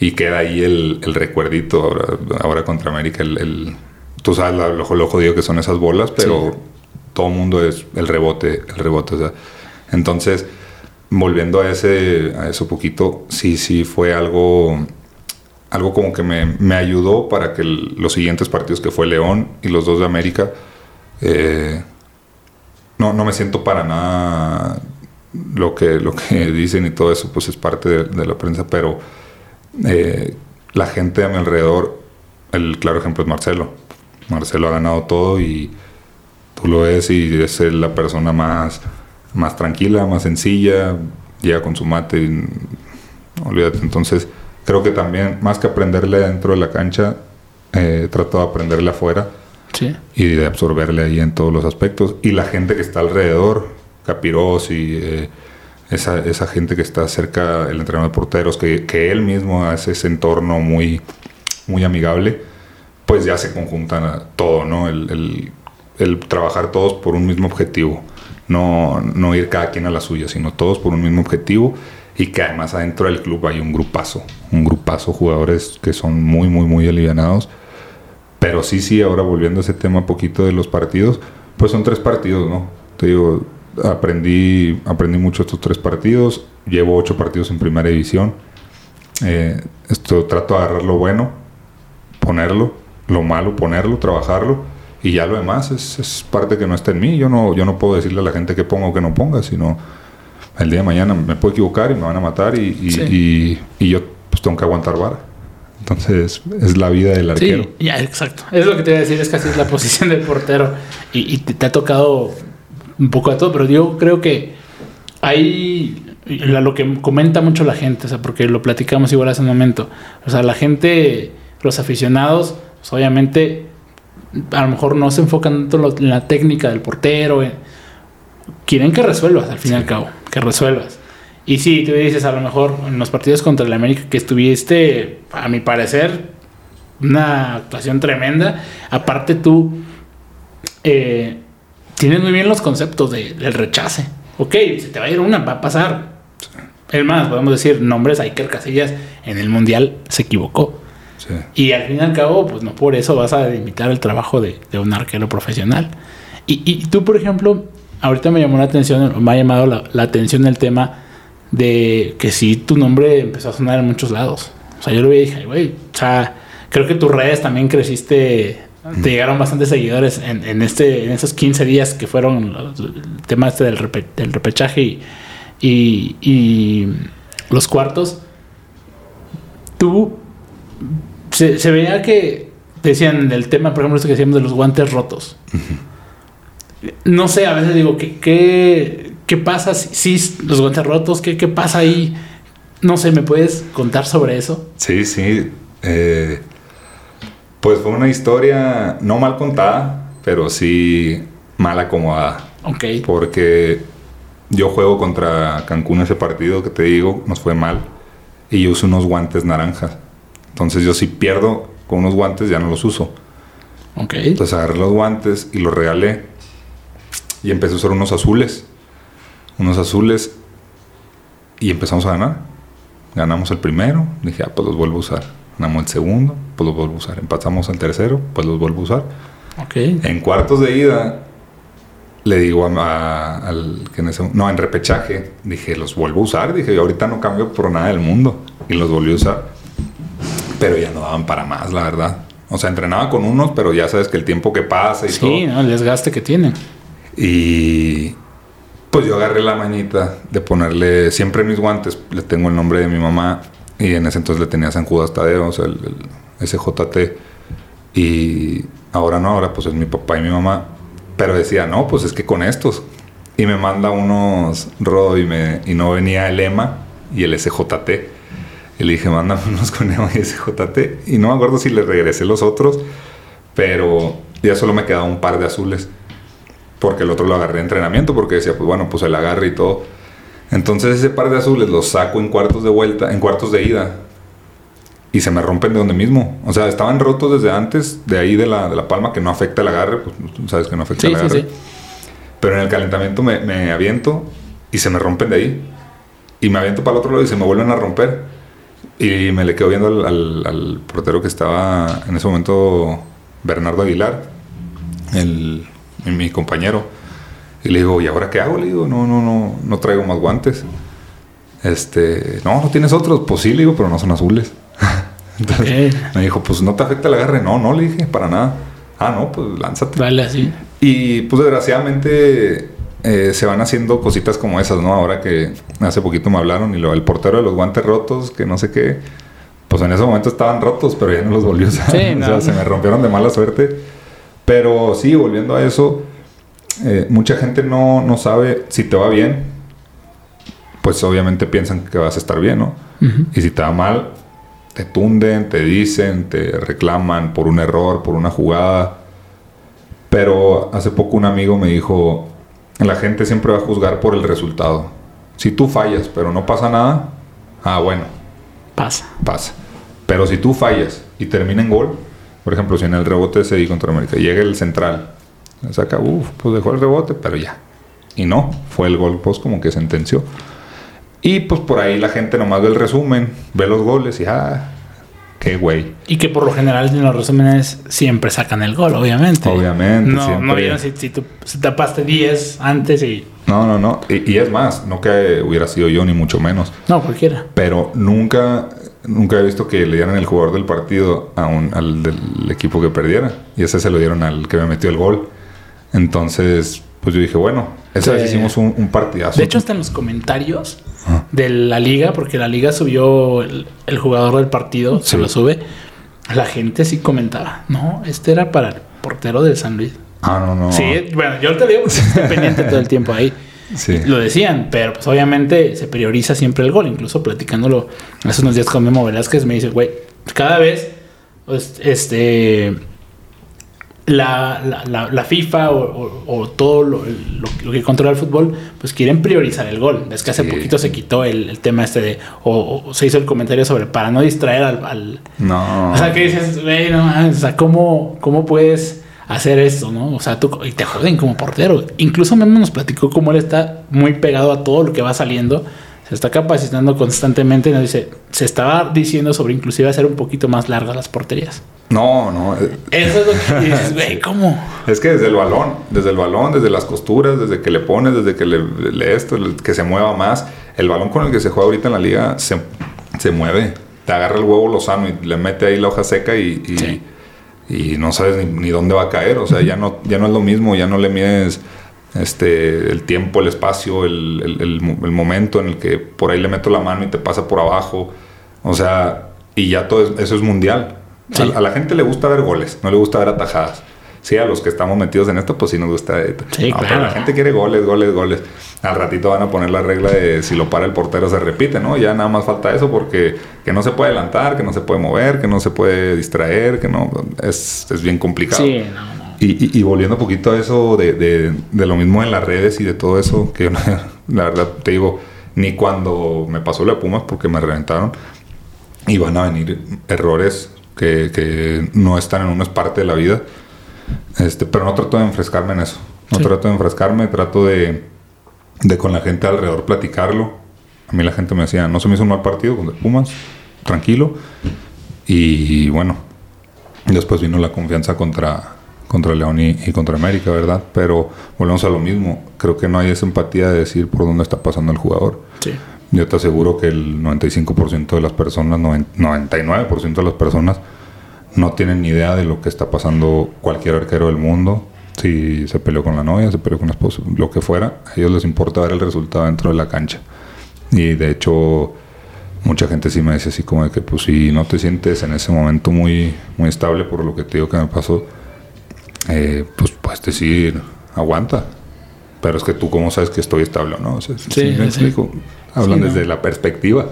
Y queda ahí el, el recuerdito ahora, ahora contra América. El, tú sabes la- lo, lo jodido que son esas bolas, pero todo el mundo es el rebote, el rebote. O sea, entonces, volviendo a ese, a eso poquito, sí, sí fue algo, algo como que me, me ayudó para que los siguientes partidos que fue León y los dos de América, eh, no, no me siento para nada lo que, lo que dicen y todo eso, pues es parte de, de la prensa, pero eh, la gente a mi alrededor, el claro ejemplo es Marcelo. Marcelo ha ganado todo y tú lo ves y es la persona más, más tranquila, más sencilla, llega con su mate y olvídate. Entonces, creo que también, más que aprenderle dentro de la cancha, eh, trato de aprenderle afuera Sí. y de absorberle ahí en todos los aspectos. Y la gente que está alrededor, Capiros y eh, esa, esa gente que está cerca, el entrenador de porteros, que, que él mismo hace ese entorno muy, muy amigable, pues ya se conjuntan a todo, ¿no? El, el- el trabajar todos por un mismo objetivo. No, no ir cada quien a la suya, sino todos por un mismo objetivo. Y que además adentro del club hay un grupazo, un grupazo, jugadores que son muy, muy, muy alivianados. Pero sí, sí, ahora volviendo a ese tema poquito de los partidos, pues son tres partidos, ¿no? Te digo, aprendí, aprendí mucho estos tres partidos, llevo ocho partidos en primera división. Eh, esto trato de agarrar lo bueno, ponerlo, lo malo, ponerlo, trabajarlo, y ya lo demás es, es parte que no está en mí. Yo no, yo no puedo decirle a la gente que ponga o que no ponga, sino el día de mañana me puedo equivocar y me van a matar y, y- Sí. y- y yo pues tengo que aguantar vara. Entonces es la vida del arquero. Sí, ya, exacto. Es lo que te iba a decir, es que así es la posición del portero. Y, te, te ha tocado un poco de todo, pero yo creo que hay lo que comenta mucho la gente, o sea, porque lo platicamos igual hace un momento. O sea, la gente, los aficionados, pues, obviamente, a lo mejor no se enfocan tanto en la técnica del portero. en- quieren que resuelvas, al fin y al cabo, que resuelvas. Y sí, tú dices, a lo mejor en los partidos contra el América que estuviste, a mi parecer, una actuación tremenda. Aparte tú eh, tienes muy bien los conceptos de- del rechace. Ok, se te va a ir una, va a pasar. Es más, podemos decir nombres, Iker Casillas en el Mundial se equivocó. Sí. Y al fin y al cabo, pues no por eso vas a limitar el trabajo de, de un arquero profesional. Y, y tú, por ejemplo, ahorita me llamó la atención, me ha llamado la, la atención el tema de que sí tu nombre empezó a sonar en muchos lados. O sea, yo lo vi y dije, güey, o sea, creo que tus redes también creciste, te llegaron bastantes seguidores en, en este, en esos 15 días que fueron el tema este del, repe- del repechaje y, y, y los cuartos. Tú se, se veía que decían del tema, por ejemplo, esto que decíamos de los guantes rotos. No sé, a veces digo, ¿qué, qué, qué pasa si, si los guantes rotos? ¿Qué, ¿Qué pasa ahí? No sé, ¿me puedes contar sobre eso? Sí, sí. eh, pues fue una historia no mal contada, pero sí mal acomodada. Ok. Porque yo juego contra Cancún ese partido que te digo, nos fue mal. Y yo uso unos guantes naranjas. Entonces yo si pierdo con unos guantes ya no los uso. Ok. Entonces agarré los guantes y los regalé. Y empecé a usar unos azules. Unos azules. Y empezamos a ganar. Ganamos el primero. Dije, ah, pues los vuelvo a usar. ganamos el segundo, pues los vuelvo a usar. Empatamos el tercero, pues los vuelvo a usar. Ok. En cuartos de ida, le digo a, a- al que en ese- no, en repechaje, dije, los vuelvo a usar. Dije, yo ahorita no cambio por nada del mundo. Y los volví a usar. Pero ya no daban para más, la verdad. O sea, entrenaba con unos, pero ya sabes que el tiempo que pasa y todo. Sí, el desgaste que tienen. Y pues yo agarré la mañita de ponerle siempre mis guantes, le tengo el nombre de mi mamá y en ese entonces le tenía San Judas Tadeo, o sea, el, el SJT. Y ahora no, ahora pues es mi papá y mi mamá. Pero decía, no, pues es que con estos. Y me manda unos rodo y, y no venía el EMA y el SJT. Y le dije, mándame unos con EMA y SJT. Y no me acuerdo si le regresé los otros, pero ya solo me quedaba un par de azules porque el otro lo agarré de entrenamiento, porque decía, pues bueno, pues el agarre y todo. Entonces ese par de azules los saco en cuartos de vuelta, en cuartos de ida, y se me rompen de donde mismo. O sea, estaban rotos desde antes, de ahí de la, de la palma, que no afecta el agarre, pues sabes que no afecta Sí, el sí, agarre. sí. Pero en el calentamiento me, me aviento y se me rompen de ahí. Y me aviento para el otro lado y se me vuelven a romper. Y me le quedo viendo al, al- al portero que estaba en ese momento, Bernardo Aguilar, el, mi, compañero. Y le digo, ¿y ahora qué hago? Le digo, no, no, no, no traigo más guantes. Este, no, no tienes otros. Pues sí, le digo, pero no son azules. Entonces Ok. me dijo, pues no te afecta el agarre. No, no, le dije, para nada. Ah, no, pues lánzate. Vale, así. Y pues desgraciadamente eh, se van haciendo cositas como esas, ¿no? Ahora que hace poquito me hablaron y lo el portero de los guantes rotos, que no sé qué, pues en ese momento estaban rotos, pero ya no los volvió a usar. Sí, o no. sea, se me rompieron de mala suerte. Pero sí, volviendo a eso, eh, mucha gente no, no sabe si te va bien, pues obviamente piensan que vas a estar bien, ¿no? Ujú. Y si te va mal, te tunden, te dicen, te reclaman por un error, por una jugada. Pero hace poco un amigo me dijo, la gente siempre va a juzgar por el resultado. Si tú fallas, pero no pasa nada, ah, bueno, Pasa. pasa. Pero si tú fallas y termina en gol, por ejemplo, si en el rebote ese contra América llega el central, saca, uff, pues dejó el rebote, pero ya. Y no, fue el gol, pues como que sentenció. Y pues por ahí la gente nomás ve el resumen, ve los goles y ah, qué güey. Y que por lo general en los resúmenes siempre sacan el gol, obviamente. Obviamente, No, siempre. no vieron si, si tú si tapaste 10 antes y. No, no, no. Y, y es más, no que hubiera sido yo ni mucho menos. No, cualquiera. Pero nunca, nunca he visto que le dieran el jugador del partido a un, al del equipo que perdiera. Y ese se lo dieron al que me metió el gol. Entonces, pues yo dije, bueno, esa vez hicimos un, un partidazo. De hecho, hasta en los comentarios Ah. de la liga, porque la liga subió el, el jugador del partido, se lo sube. La gente sí comentaba, no, este era para el portero del San Luis. Ah, no, no. Sí, bueno, yo te digo porque estoy pendiente todo el tiempo ahí. Sí. Lo decían, pero pues obviamente se prioriza siempre el gol. Incluso platicándolo hace unos días con Memo Velázquez, me dice, güey, cada vez, pues, este, la, la, la- la FIFA o, o- o todo lo, lo- lo que controla el fútbol, pues quieren priorizar el gol. Es que hace Sí. poquito se quitó el, el tema este de, o, o se hizo el comentario sobre para no distraer al- al, No. o sea, que dices, güey, no o sea, ¿cómo, ¿cómo puedes hacer esto, no? O sea, tú, y te joden como portero. Incluso Memo nos platicó cómo él está muy pegado a todo lo que va saliendo. Se está capacitando constantemente. Nos dice, se estaba diciendo sobre inclusive hacer un poquito más largas las porterías. No, no. eh, Eso es lo que dices, güey, ¿cómo? Es que desde el balón, desde el balón, desde las costuras, desde que le pones, desde que le, le esto, que se mueva más. El balón con el que se juega ahorita en la liga se, se mueve. Te agarra el huevo lozano y le mete ahí la hoja seca y, y, Sí. Y no sabes ni, ni dónde va a caer. O sea, ya no, ya no es lo mismo, ya no le mides este, el tiempo, el espacio, el, el- el mo- el momento en el que por ahí le meto la mano y te pasa por abajo. O sea, y ya todo es- eso es mundial. Sí. A, a la gente le gusta ver goles, no le gusta ver atajadas. Sí, a los que estamos metidos en esto, pues sí nos gusta. Sí, no, pero claro. la gente quiere goles, goles, goles. Al ratito van a poner la regla de si lo para el portero se repite, ¿no? Ya nada más falta eso porque que no se puede adelantar, que no se puede mover, que no se puede distraer, que no. Es, es bien complicado. Sí, no, no. Y, y- y volviendo un poquito a eso de, de- de lo mismo en las redes y de todo eso, que yo la verdad te digo, ni cuando me pasó de Pumas porque me reventaron, y van a venir errores que, que no están en es parte de la vida. Este, pero no trato de enfrescarme en eso. No Sí. trato de enfrescarme, trato de, de con la gente alrededor platicarlo. A mí la gente me decía, no se me hizo un mal partido con el Pumas, tranquilo. Y bueno, después vino la confianza contra, contra León y, y contra América, ¿verdad? Pero volvemos a lo mismo. Creo que no hay esa empatía de decir por dónde está pasando el jugador. Sí. Yo te aseguro que el 95% de las personas, noven- 99% de las personas no tienen ni idea de lo que está pasando cualquier arquero del mundo. Si se peleó con la novia, se peleó con la esposa, lo que fuera, a ellos les importa ver el resultado dentro de la cancha. Y de hecho, mucha gente sí me dice así como de que pues si no te sientes en ese momento muy, muy estable por lo que te digo que me pasó, eh, pues puedes decir, aguanta. Pero es que tú cómo sabes que estoy estable o no. O sea, Sí, ¿sí me sí, explico? Hablan Sí, ¿no? desde la perspectiva.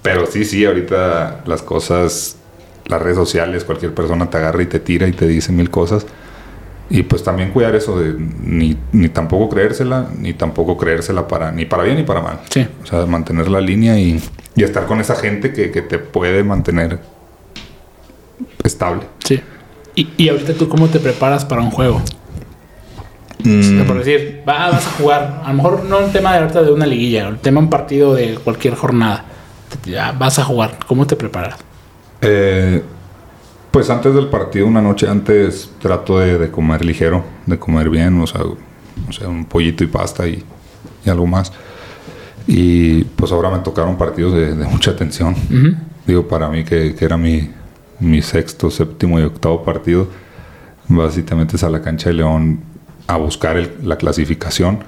Pero sí, sí, ahorita las cosas, las redes sociales, cualquier persona te agarra y te tira y te dice mil cosas. Y pues también cuidar eso de ni, ni tampoco creérsela, ni tampoco creérsela para, ni para bien ni para mal. Sí. O sea, mantener la línea y, y estar con esa gente que, que te puede mantener estable. Sí. Y, y ahorita tú, ¿cómo te preparas para un juego? O sea, por decir, va, vas a jugar. A lo mejor no un tema de ahorita de una liguilla, el tema de un partido de cualquier jornada. Ya vas a jugar. ¿Cómo te preparas? Eh, pues antes del partido, una noche antes, trato de, de comer ligero, de comer bien, o sea, o sea, un pollito y pasta y, y algo más. Y pues ahora me tocaron partidos de, de mucha tensión. Ujú. Digo, para mí que, que era mi, mi sexto, séptimo y octavo partido, básicamente es a la cancha de León a buscar el- la clasificación.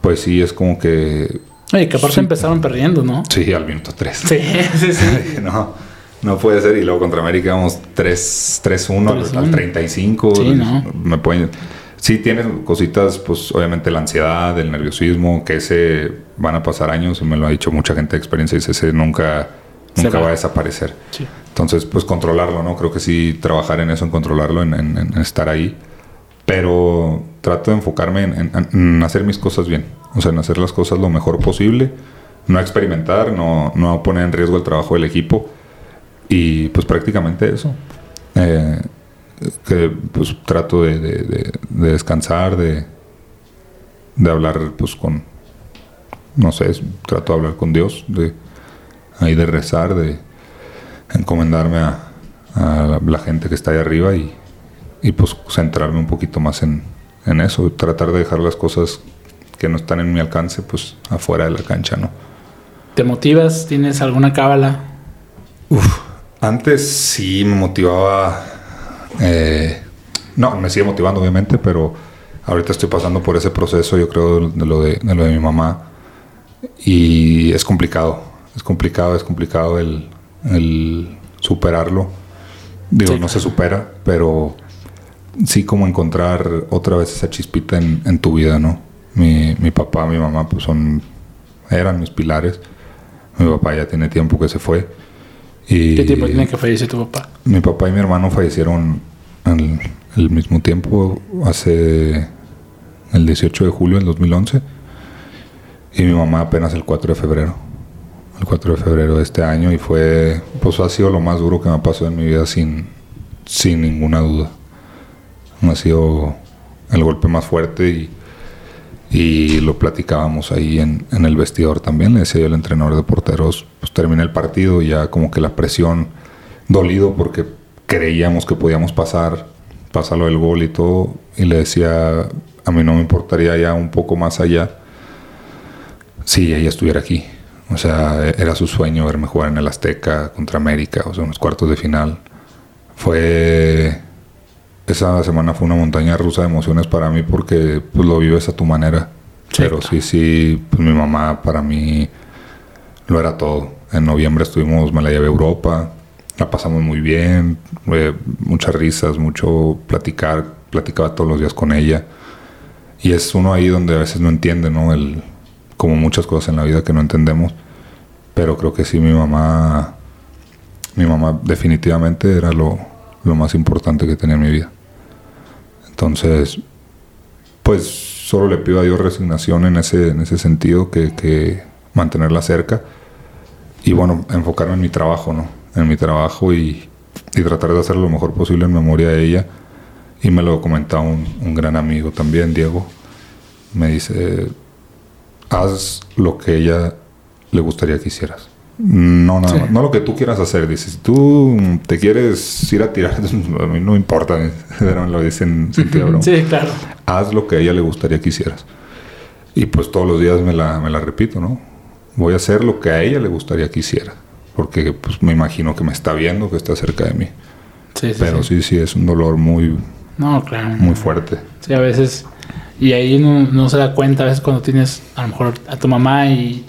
Pues sí, es como que... Oye, que aparte Sí. empezaron perdiendo, ¿no? Sí, al minuto 3. Sí, sí, sí. no, no puede ser. Y luego contra América vamos 3 3-1 al- 3-1. al 35. Sí, ¿no? Me pueden... Sí, tienen cositas, pues obviamente la ansiedad, el nerviosismo, que ese van a pasar años, y me lo ha dicho mucha gente de experiencia, dice, ese nunca, nunca va. va a desaparecer. Sí. Entonces, pues controlarlo, ¿no? Creo que sí, trabajar en eso, en controlarlo, en, en- en estar ahí. Pero trato de enfocarme en, en- en hacer mis cosas bien. O sea, en hacer las cosas lo mejor posible. No experimentar, no, no poner en riesgo el trabajo del equipo. Y pues prácticamente eso. Eh, que pues trato de, de- de- de descansar, de, de hablar pues con, no sé, trato de hablar con Dios, de ahí de rezar, de encomendarme a, a la, la gente que está ahí arriba y, y, pues centrarme un poquito más en, en eso, tratar de dejar las cosas que no están en mi alcance pues afuera de la cancha, ¿no? ¿Te motivas? ¿Tienes alguna cábala? Antes sí me motivaba. eh, no, me sigue motivando, obviamente, pero ahorita estoy pasando por ese proceso, yo creo, de lo de, de lo de mi mamá. Y es complicado. Es complicado, es complicado el, el superarlo. Digo, Sí. no se supera, pero sí como encontrar otra vez esa chispita en, en tu vida, ¿no? Mi, mi papá, mi mamá, pues son, eran mis pilares. Mi papá ya tiene tiempo que se fue. Y ¿Qué tiempo tiene que fallecer tu papá? mi papá y mi hermano fallecieron al, al mismo tiempo, hace el 18 de julio del 2011. Y mi mamá apenas el 4 de febrero. El 4 de febrero de este año. Y fue, pues ha sido lo más duro que me ha pasado en mi vida sin, sin ninguna duda. Ha sido el golpe más fuerte y, y lo platicábamos ahí en, el vestidor también. Le decía yo al entrenador de porteros, pues terminé el partido ya como que la presión dolido porque creíamos que podíamos pasar, pasarlo del gol y todo. Y le decía, a mí no me importaría ya un poco más allá si ella estuviera aquí. O sea, era su sueño verme jugar en el Azteca contra América, o sea, en los cuartos de final. Fue. Esa semana fue una montaña rusa de emociones para mí porque pues, lo vives a tu manera. Sí, Pero claro. sí, sí, pues mi mamá para mí lo era todo. En noviembre estuvimos, me la llevé a Europa, la pasamos muy bien, eh, muchas risas, mucho platicar, platicaba todos los días con ella. Y es uno ahí donde a veces no entiende, ¿no? El, como muchas cosas en la vida que no entendemos. Pero creo que sí, mi mamá, mi mamá definitivamente era lo, lo más importante que tenía en mi vida. Entonces, pues solo le pido a Dios resignación en ese, en ese sentido, que, mantenerla cerca. Y bueno, enfocarme en mi trabajo, ¿no? En mi trabajo y, tratar de hacer lo mejor posible en memoria de ella. Y me lo comentaba un gran amigo también, Diego. Me dice, haz lo que ella le gustaría que hicieras. No, nada más. No lo que tú quieras hacer. Dice, si tú te quieres ir a tirar, a mí no me importa. Lo dicen sentido broma. Sí, claro. Haz lo que a ella le gustaría que hicieras. Y pues todos los días me la, me la repito, ¿no? Voy a hacer lo que a ella le gustaría que hiciera. Porque pues me imagino que me está viendo, que está cerca de mí. Sí, sí, Pero sí, sí, es un dolor muy, No, claro. muy fuerte. Sí, a veces. Y ahí uno no se da cuenta, a veces cuando tienes a lo mejor a tu mamá y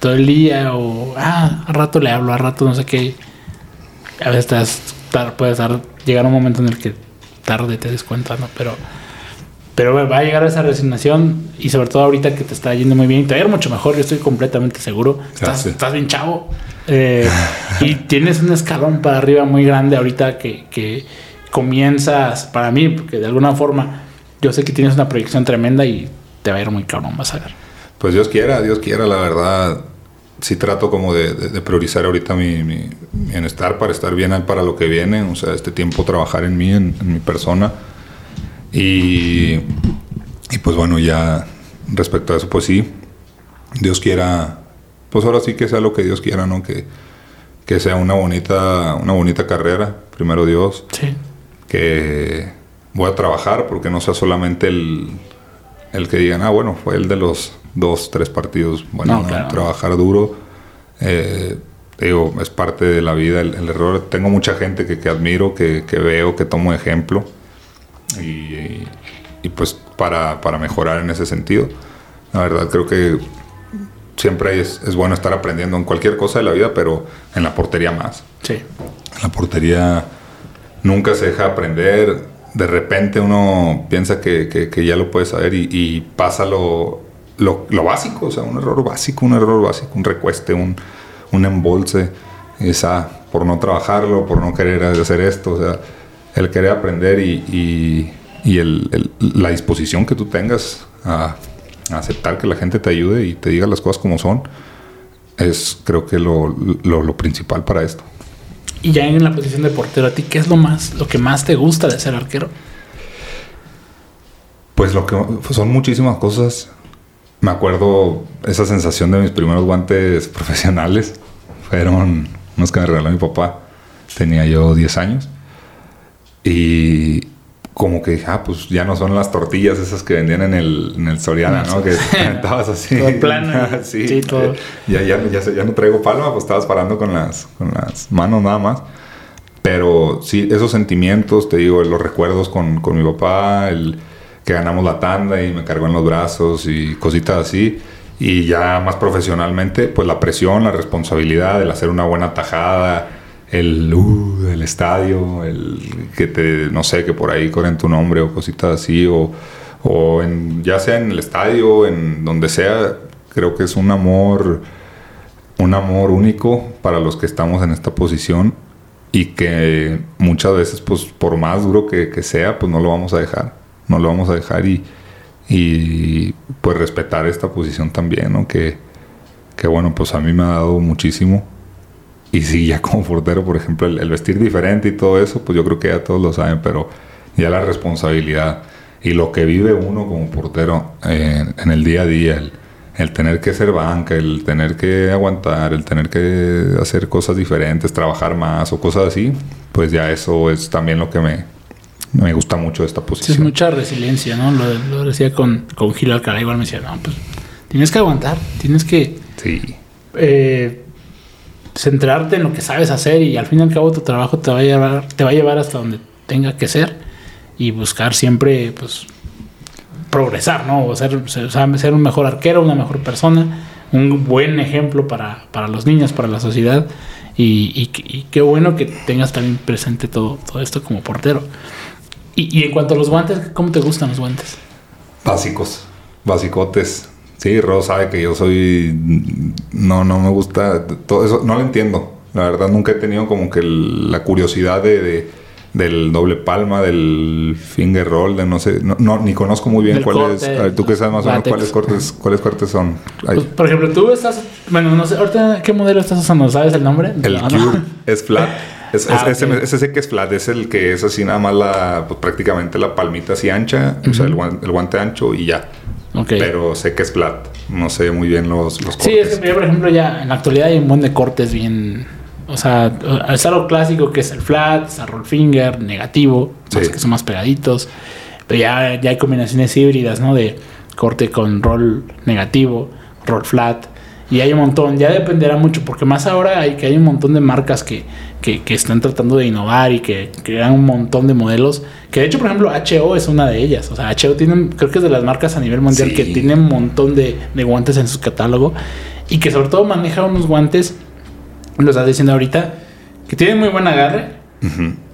todo el día, o ah, a rato le hablo, a rato no sé qué. A veces estás, tar- puedes dar, llegar a un momento en el que tarde te des cuenta, ¿no? Pero, pero va a llegar esa resignación y sobre todo ahorita que te está yendo muy bien, y te va a ir mucho mejor, yo estoy completamente seguro. Estás, estás bien chavo. eh, y tienes un escalón para arriba muy grande ahorita que, que comienzas, para mí, porque de alguna forma yo sé que tienes una proyección tremenda y te va a ir muy cabrón, vas a ver. Pues Dios quiera, Dios quiera, la verdad. Sí trato como de, de- de priorizar ahorita mi, mi bienestar para estar bien para lo que viene. O sea, este tiempo trabajar en mí, en, en mi persona. Y, y pues bueno, ya respecto a eso, pues sí. Dios quiera, pues ahora sí que sea lo que Dios quiera, ¿no? Que, que sea una bonita, una bonita carrera, primero Dios Sí, que voy a trabajar porque no sea solamente el, el que digan, ah, bueno, fue el de los dos, tres partidos. Bueno, No, claro. trabajar duro. eh, digo, es parte de la vida el, el error. Tengo mucha gente que, que admiro, que, que veo, que tomo ejemplo. Y, y- y pues para, para mejorar en ese sentido. La verdad creo que siempre es, es bueno estar aprendiendo en cualquier cosa de la vida, pero en la portería más. sí. En la portería nunca se deja aprender. De repente uno piensa que, que- que ya lo puede saber y, y pasa lo, lo, lo básico, o sea, un error básico, un error básico, un recueste, un, un embolse, esa, por no trabajarlo, por no querer hacer esto, o sea, el querer aprender y, y- y el- el- la disposición que tú tengas a, a aceptar que la gente te ayude y te diga las cosas como son, es creo que lo, lo- lo principal para esto. Y ya en la posición de portero, ¿a ti qué es lo más, lo que más te gusta de ser arquero? Pues lo que son muchísimas cosas. Me acuerdo esa sensación de mis primeros guantes profesionales. Fueron unos que me regaló mi papá. Tenía yo 10 años. Y como que dije, ah, pues ya no son las tortillas esas que vendían en el, en el Soriana, ¿no? Que estabas así. Todo plano y- sí, sí, todo. Ya, ya, ya, ya no traigo palma, pues estabas parando con las, con las manos nada más. Pero sí, esos sentimientos, te digo, los recuerdos con, con mi papá, el que ganamos la tanda y me cargó en los brazos y cositas así. Y ya más profesionalmente, pues la presión, la responsabilidad, el hacer una buena tajada, el uh, del estadio, el que te, no sé, que por ahí corren tu nombre o cositas así, o, o ya sea en el estadio, en donde sea, creo que es un amor, un amor único para los que estamos en esta posición y que muchas veces, pues por más duro que, que sea, pues no lo vamos a dejar, no lo vamos a dejar y, y pues respetar esta posición también, ¿no? Que, que bueno, pues a mí me ha dado muchísimo. Y sí, ya como portero, por ejemplo, el, el vestir diferente y todo eso, pues yo creo que ya todos lo saben, pero ya la responsabilidad y lo que vive uno como portero eh, en el día a día, el, el tener que ser banca, el tener que aguantar, el tener que hacer cosas diferentes, trabajar más o cosas así, pues ya eso es también lo que me, me gusta mucho esta Sí, es posición. mucha resiliencia, ¿no? Lo, lo decía con, con Gil Alcalá, igual me decía, no, pues tienes que aguantar, tienes que Sí, eh, centrarte en lo que sabes hacer y al fin y al cabo tu trabajo te va a llevar, te va a llevar hasta donde tenga que ser y buscar siempre, pues, progresar, ¿no? O ser, ser, ser un mejor arquero, una mejor persona, un buen ejemplo para, para los niños, para la sociedad. Y, y- y qué bueno que tengas también presente todo, todo esto como portero. Y, y en cuanto a los guantes, ¿cómo te gustan los guantes? básicos, basicotes. Sí, Ro sabe que yo soy. No, no me gusta. Todo eso, no lo entiendo. La verdad, nunca he tenido como que el- la curiosidad de, de- del doble palma, del finger roll, de no sé. No, no, ni conozco muy bien cuáles. corte, a ver, tú que sabes más o menos cuáles cortes, cuáles cortes son. Pues, por ejemplo, tú estás, bueno, no sé, ahorita qué modelo estás usando, ¿sabes el nombre? el No, no. cube es flat. Es, es- Ah, ese, ok. ese que es flat, es el que es así nada más la, pues prácticamente la palmita así ancha, o sea, el guante, el guante ancho y ya. Pero sé que es flat. No sé muy bien los, los cortes. Sí, es que yo, por ejemplo, ya en la actualidad hay un buen de cortes bien. O sea, es algo clásico que es el flat, es el roll finger, negativo, que son más pegaditos. Pero ya, ya hay combinaciones híbridas, ¿no? De corte con roll negativo, roll flat. Y hay un montón, ya dependerá mucho, porque más ahora hay que hay un montón de marcas que, que, que están tratando de innovar y que crean un montón de modelos. Que de hecho, por ejemplo, HO es una de ellas. O sea, HO tiene, creo que es de las marcas a nivel mundial que tiene un montón de, de, guantes en su catálogo. Y que sobre todo maneja unos guantes, lo estás diciendo ahorita, que tienen muy buen agarre.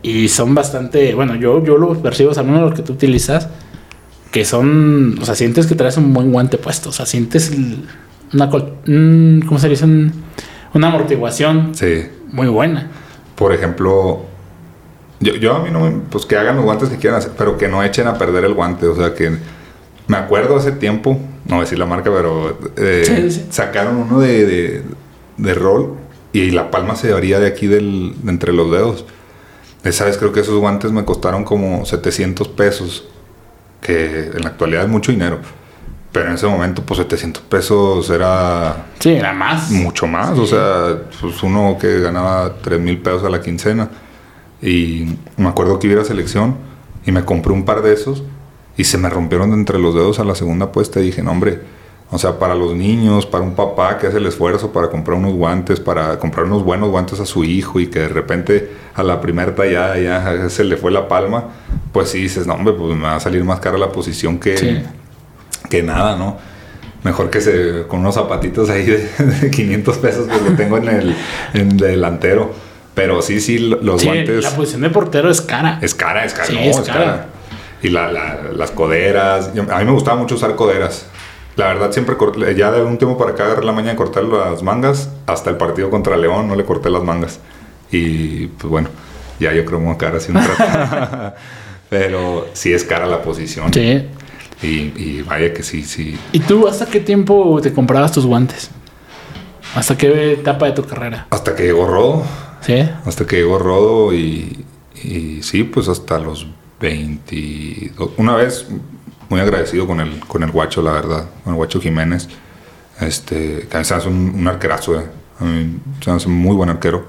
Y son bastante, bueno, yo, yo lo percibo, o sea, de los que tú utilizas, que son, o sea, sientes que traes un buen guante puesto. O sea, sientes una, ¿cómo se dice? una amortiguación muy buena. Por ejemplo, yo, yo a mí no me, pues que hagan los guantes que quieran hacer, pero que no echen a perder el guante. O sea, que me acuerdo hace tiempo, no voy a decir la marca, pero eh, sacaron uno de, de, de, rol y la palma se varía de aquí del, de entre los dedos. Esa vez creo que esos guantes me costaron como 700 pesos, que en la actualidad es mucho dinero. Pero en ese momento, pues 700 pesos era. Sí, era más. Mucho más. O sea, pues uno que ganaba 3 mil pesos a la quincena. Y me acuerdo que iba a selección y me compré un par de esos y se me rompieron de entre los dedos a la segunda puesta. Y dije, no, hombre, o sea, para los niños, para un papá que hace el esfuerzo para comprar unos guantes, para comprar unos buenos guantes a su hijo y que de repente a la primera tallada ya se le fue la palma, pues sí dices, no, hombre, pues me va a salir más cara la posición que que nada, ¿no? Mejor que se, con unos zapatitos ahí de, 500 pesos que lo tengo en el, delantero. Pero sí, sí, los sí, guantes. La posición de portero es cara. Es cara, es cara. Sí, es, cara. Y las coderas. a mí me gustaba mucho usar coderas. La verdad, siempre corté, ya de un tiempo para acá agarré la mañana cortar las mangas. Hasta el partido contra León no le corté las mangas. Y pues bueno, ya yo creo que me voy a quedar así un rato. Pero sí es cara la posición. Sí. Y, vaya que sí, sí. ¿Y tú hasta qué tiempo te comprabas tus guantes? ¿Hasta qué etapa de tu carrera? Hasta que llegó Rodo. ¿Sí? Hasta que llegó Rodo y, y sí, pues hasta los 22. Una vez muy agradecido con el, con el guacho, la verdad, con el guacho Jiménez. Este, que a mí se hace un, arquerazo, eh. a mí se hace un muy buen arquero.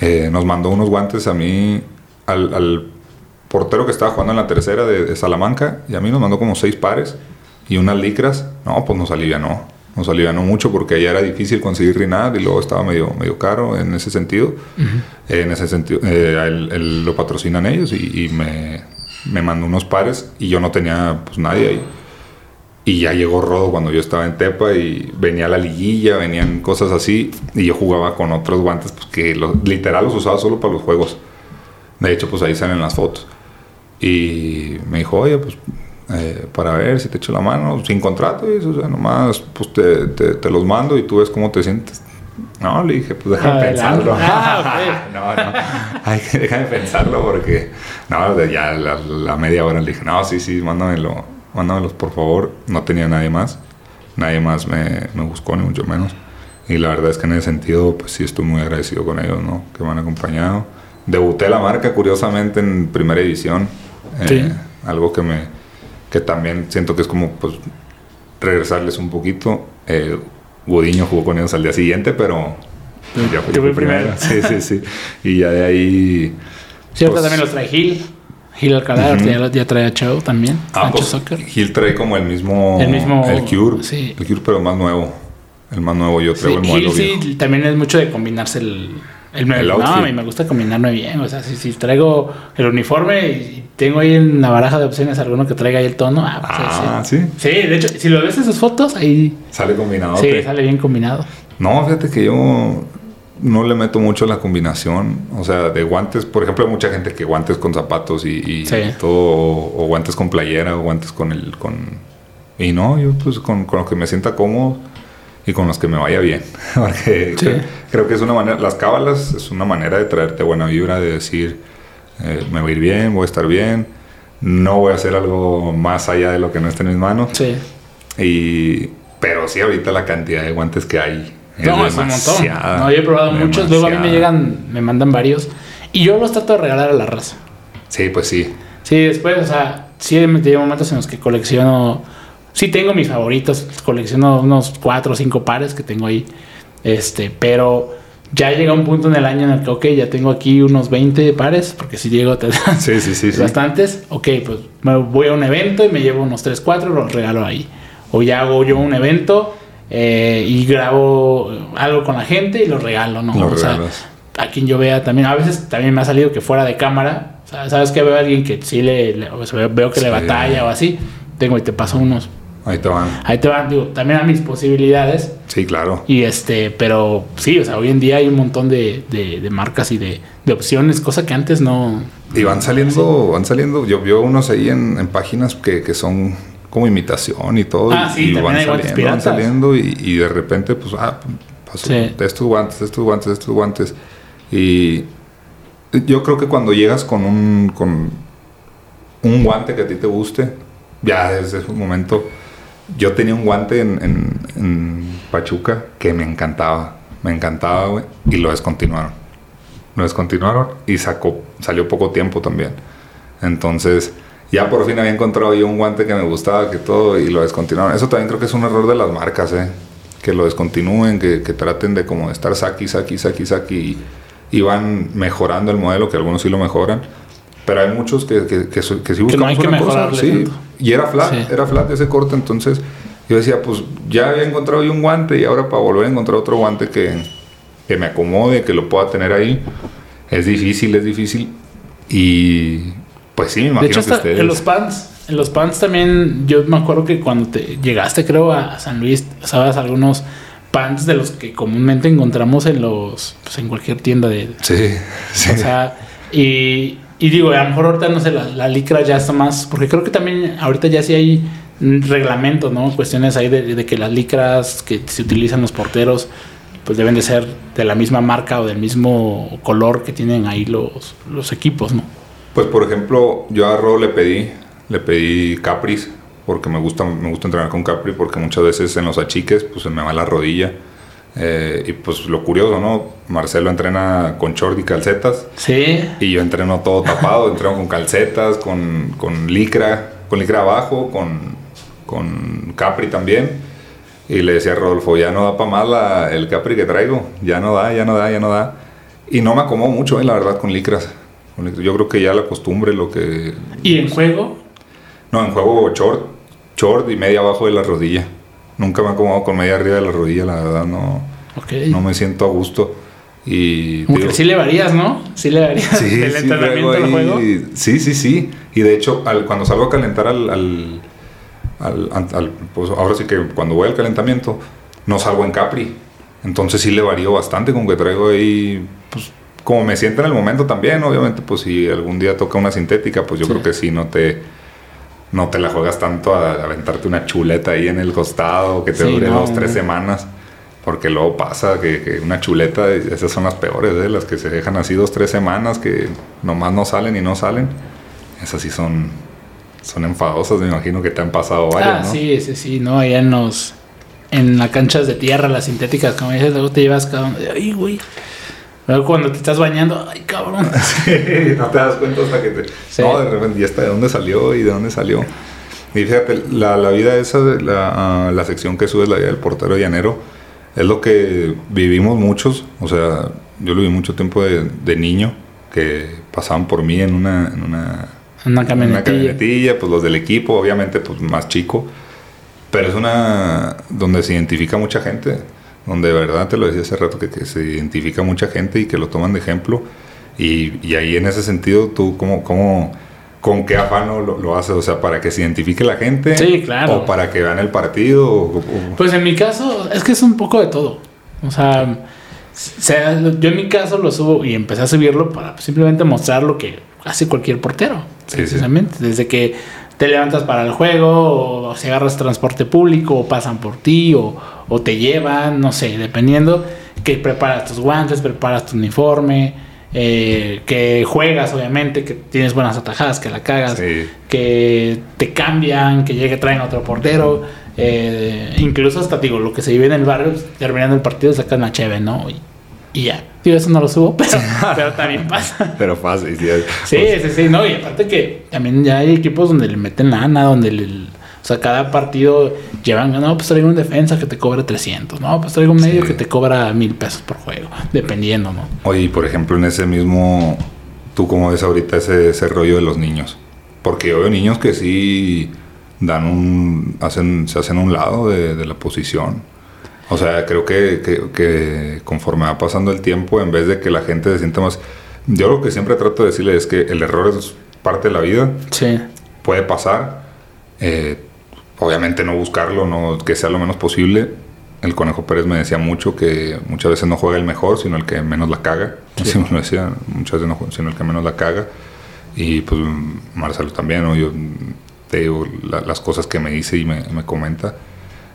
Eh, nos mandó unos guantes a mí al, al portero que estaba jugando en la tercera de, Salamanca y a mí nos mandó como seis pares y unas licras. No, pues nos alivianó. Nos alivianó mucho porque allá era difícil conseguir Rinad y luego estaba medio, medio caro en ese sentido. en ese sentido, eh, él, lo patrocinan ellos y, me, me, mandó unos pares y yo no tenía pues nadie ahí. Y ya llegó Rodo cuando yo estaba en Tepa y venía la liguilla, venían cosas así y yo jugaba con otros guantes pues, que literal los usaba solo para los juegos. De hecho, pues ahí salen las fotos. Y me dijo, oye, pues eh, para ver si te echo la mano, sin contrato, y eso, o sea, nomás pues te, te, los mando y tú ves cómo te sientes. No, le dije, pues déjame pensarlo. Ah, no, no, Ay, déjame pensarlo porque, no, ya la, la, media hora le dije, no, sí, sí, mándamelo, mándamelos por favor. No tenía nadie más, nadie más me, me buscó, ni mucho menos. Y la verdad es que en ese sentido, pues sí estoy muy agradecido con ellos, ¿no? Que me han acompañado. Debuté la marca, curiosamente, en primera edición eh, algo que me que también siento que es como pues regresarles un poquito. Eh, Gudiño jugó con ellos al día siguiente, pero ya fui, primero. Sí, sí, sí. Y ya de ahí. Cierto, pues, también los trae Gil. Gil Alcalá, ya, trae a Chao también. Ah, pues, Soccer. Gil trae como el mismo. El mismo. El Cure. Sí. El Cure, pero más nuevo. El más nuevo, yo creo, el modelo Gil, Sí, también es mucho de combinarse el. El, no, a mí me gusta combinarme bien. O sea, si, si traigo el uniforme y tengo ahí en la baraja de opciones alguno que traiga ahí el tono. Ah, pues ah sí. sí. de hecho, si lo ves en sus fotos, ahí. Sale combinado. Sí, sale bien combinado. No, fíjate que yo no le meto mucho la combinación. O sea, de guantes, por ejemplo, hay mucha gente que guantes con zapatos y, todo, o, guantes con playera, o guantes con el. con Y no, yo pues con, con lo que me sienta cómodo y con los que me vaya bien. Porque creo, que es una manera. Las cábalas es una manera de traerte buena vibra, de decir eh, me voy a ir bien, voy a estar bien, no voy a hacer algo más allá de lo que no esté en mis manos. Sí. Y, pero sí, ahorita la cantidad de guantes que hay es no, es un montón. No, yo he probado muchos, luego a mí me llegan, me mandan varios y yo los trato de regalar a la raza. Sí, pues sí. Sí, después, o sea, sí me llevo momentos en los que colecciono Sí tengo mis favoritos, colecciono unos cuatro o cinco pares que tengo ahí. Este, pero ya llega un punto en el año en el que, ok, ya tengo aquí unos 20 pares, porque si llego a tener Sí, sí, sí, sí. bastantes. Ok, pues me voy a un evento y me llevo unos 3, 4 los regalo ahí. O ya hago yo un evento eh, y grabo algo con la gente y los regalo, ¿no? Lo o sea, a quien yo vea también. A veces también me ha salido que fuera de cámara, sabes que veo a alguien que sí le, le- o sea, veo- que le batalla o así. Tengo y te paso unos. Ahí te van. Ahí te van, digo, también a mis posibilidades. Sí, claro. Y este, pero sí, o sea, hoy en día hay un montón de, de- de marcas y de, de opciones, cosa que antes no. Y van saliendo, van saliendo. Yo veo unos ahí en, en páginas que, que son como imitación y todo. Ah, y, sí, y también van hay saliendo, van saliendo y, y de repente, pues, ah, pasó Sí. estos guantes, estos guantes, estos guantes. Y yo creo que cuando llegas con un, con un guante que a ti te guste, ya desde ese momento. Yo tenía un guante en, Pachuca que me encantaba. Me encantaba, güey. Y lo descontinuaron. Lo descontinuaron y sacó, salió poco tiempo también. Entonces, ya por fin había encontrado yo un guante que me gustaba, que todo, y lo descontinuaron. Eso también creo que es un error de las marcas, ¿eh? Que lo descontinúen, que, que traten de como estar saqui, saqui, saqui, saqui, y, y van mejorando el modelo, que algunos sí lo mejoran. Pero hay muchos que, que, que, que sí Que no buscamos hay que una cosa, sí. tanto. Y era flat, Sí. era flat ese corte, entonces yo decía, pues ya había encontrado yo un guante y ahora para volver a encontrar otro guante que, que me acomode, que lo pueda tener ahí, es difícil, es difícil. Y pues sí, me De imagino hecho, que ustedes... en los pants, en los pants también, yo me acuerdo que cuando te llegaste, creo, a San Luis, sabes algunos pants de los que comúnmente encontramos en los, pues en cualquier tienda de, Sí, sí. O sea, y, y digo, a lo mejor ahorita no sé, la, la licra ya está más, porque creo que también ahorita ya sí hay reglamentos, ¿no? Cuestiones ahí de, de que las licras que se utilizan los porteros, pues deben de ser de la misma marca o del mismo color que tienen ahí los, los equipos, ¿no? Pues por ejemplo, yo a Ro le pedí, le pedí Capris, porque me gusta, me gusta entrenar con Capri, porque muchas veces en los achiques pues se me va la rodilla. Eh, y pues lo curioso, ¿no? Marcelo entrena con short y calcetas. Sí, Y yo entreno todo tapado, entreno con calcetas, con, con licra, con licra abajo, con, con Capri también. Y le decía a Rodolfo, ya no da para más la- el Capri que traigo, ya no da, ya no da, ya no da. Y no me acomodo mucho, eh, la verdad, con licras. Con licras. Yo creo que ya la costumbre, lo que... y en juego, No, en juego short, short y media abajo de la rodilla. Nunca me acomodo con media arriba de la rodilla, la verdad, no, no me siento a gusto. Y Como digo- que sí le varías, ¿no? Sí le varías Sí, el sí, entrenamiento traigo al juego. ahí- Sí, sí, sí. Y de hecho, al- cuando salgo a calentar al, al, al- al- al- pues ahora sí que cuando voy al calentamiento, no salgo en Capri. Entonces sí le varío bastante, como que traigo ahí, pues como me siento en el momento también, obviamente, pues si algún día toca una sintética, pues yo Sí. creo que sí, no te, no te la juegas tanto a, a aventarte una chuleta ahí en el costado que te Sí, dure no, dos, tres semanas. Porque luego pasa que, que una chuleta, esas son las peores, ¿eh? las que se dejan así dos, tres semanas, que nomás no salen y no salen. Esas sí son, son enfadosas, me imagino que te han pasado varias, Ah, ¿no? sí, sí, sí, no, allá en los en las canchas de tierra, las sintéticas, como dices, luego te llevas cada uno, ay, güey. Luego cuando te estás bañando, ay, cabrón. no te das cuenta hasta que te... Sí. No, de repente, ¿y esta de dónde salió? ¿Y de dónde salió? Y fíjate, la, la vida esa, la, ah, la sección que subes, la vida del portero llanero, es lo que vivimos muchos. O sea, yo lo viví mucho tiempo de, de niño, que pasaban por mí en una... En una Una Una camionetilla. camionetilla, pues los del equipo, obviamente, pues más chico. Pero es una donde se identifica mucha gente, donde de verdad te lo decía hace rato, que, que se identifica mucha gente y que lo toman de ejemplo. Y, y ahí en ese sentido, tú, ¿cómo, cómo, ¿con qué afán lo, lo haces? O sea, ¿para que se identifique la gente? Sí, claro. ¿O para que vean el partido? O- o- Pues en mi caso, es que es un poco de todo. O sea, sea, yo en mi caso lo subo y empecé a subirlo para simplemente mostrar lo que hace cualquier portero. Sí, sí. precisamente. Desde que te levantas para el juego, o si agarras transporte público, o pasan por ti, o, o te llevan, no sé, dependiendo que preparas tus guantes, preparas tu uniforme, eh, que juegas, obviamente, que tienes buenas atajadas, que la cagas, Sí. que te cambian, que llegue, traen otro portero. eh, incluso hasta digo, lo que se vive en el barrio, terminando el partido, sacan la cheve, ¿no? Y, y ya. Digo, eso no lo subo, pero, pero también pasa. Pero fácil, sí. Sí, sí, sí, no, y aparte que también ya hay equipos donde le meten lana, donde le- O sea, cada partido llevan, no, pues traigo un defensa que te cobra 300, no, pues traigo un medio que te cobra mil pesos por juego, dependiendo, ¿no? Oye, por ejemplo, en ese mismo, tú cómo ves ahorita ese, ese rollo de los niños. Porque yo veo niños que sí dan un, hacen, se hacen un lado de, la posición. O sea, creo que, que, conforme va pasando el tiempo, en vez de que la gente se sienta más... Yo lo que siempre trato de decirle es que el error es parte de la vida. Sí. Puede pasar. Eh, obviamente no buscarlo, no que sea lo menos posible. El Conejo Pérez me decía mucho que muchas veces no juega el mejor, sino el que menos la caga. Sí. me lo decía, muchas veces no sino el que menos la caga. Y pues Marcelo también, ¿no? Yo te digo las cosas que me dice y me, me, comenta.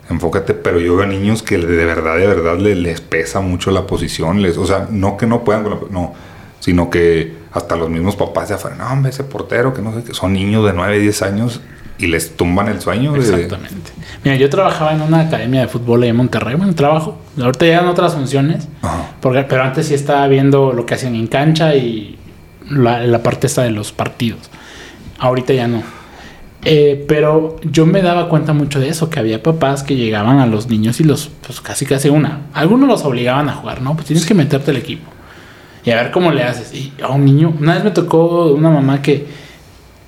Enfócate, pero yo veo niños que de verdad, de verdad les, les pesa mucho la posición. Les, o sea, no que no puedan, no, sino que hasta los mismos papás de afuera, no, hombre, ese portero, que no sé, que son niños de 9, 10 años y les tumban el sueño. Exactamente. Mira, yo trabajaba en una academia de fútbol en Monterrey, bueno, trabajo. Ahorita ya en otras funciones, porque, pero antes sí estaba viendo lo que hacían en cancha y la, la parte esta de los partidos. Ahorita ya no. Eh, pero yo me daba cuenta mucho de eso, que había papás que llegaban a los niños y los, pues casi casi una. Algunos los obligaban a jugar, ¿no? Pues tienes que meterte al equipo. Y a ver cómo le haces. Y a un niño, una vez me tocó una mamá que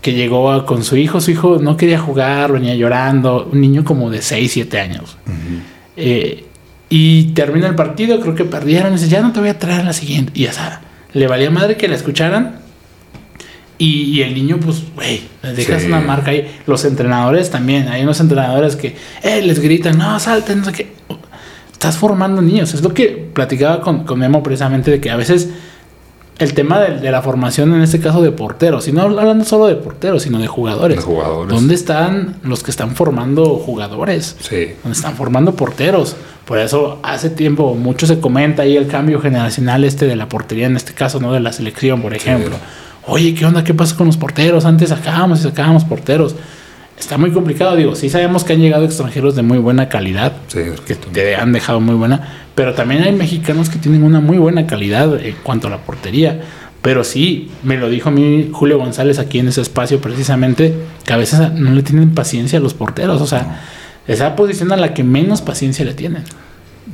que llegó con su hijo. Su hijo no quería jugar, venía llorando. Un niño como de 6, 7 años. Eh, y termina el partido, creo que perdieron. Y dice, ya no te voy a traer la siguiente. Y ya le valía madre que la escucharan. Y, el niño, pues, güey, les dejas una marca ahí. Los entrenadores también. Hay unos entrenadores que eh, les gritan, no, salten, no sé qué. Estás formando niños. Es lo que platicaba con, con Memo precisamente de que a veces el tema de, la formación, en este caso de porteros, y no hablando solo de porteros, sino de jugadores. De jugadores. ¿Dónde están los que están formando jugadores? Sí. ¿Dónde están formando porteros? Por eso hace tiempo mucho se comenta ahí el cambio generacional este de la portería, en este caso, no de la selección, por ejemplo. Oye, ¿qué onda? ¿Qué pasa con los porteros? Antes sacábamos y sacábamos porteros está muy complicado. Digo, sí sabemos que han llegado extranjeros de muy buena calidad, que te han dejado muy buena, pero también hay mexicanos que tienen una muy buena calidad en cuanto a la portería. Pero sí, me lo dijo a mí Julio González aquí en ese espacio precisamente, que a veces no le tienen paciencia a los porteros. O sea, esa posición a la que menos paciencia le tienen.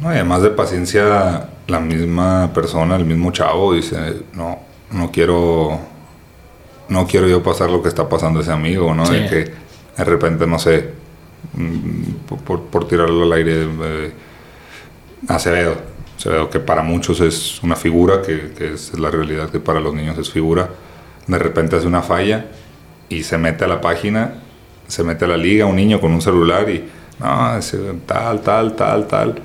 No, además de paciencia, la misma persona, el mismo chavo dice, no, no quiero, no quiero yo pasar lo que está pasando ese amigo, ¿no? De que de repente, no sé, mm, por, tirarlo al aire, eh, Acevedo. Acevedo, que para muchos es una figura, que, es la realidad que para los niños es figura. De repente hace una falla y se mete a la página, se mete a la liga, un niño con un celular y, no, tal, tal, tal, tal.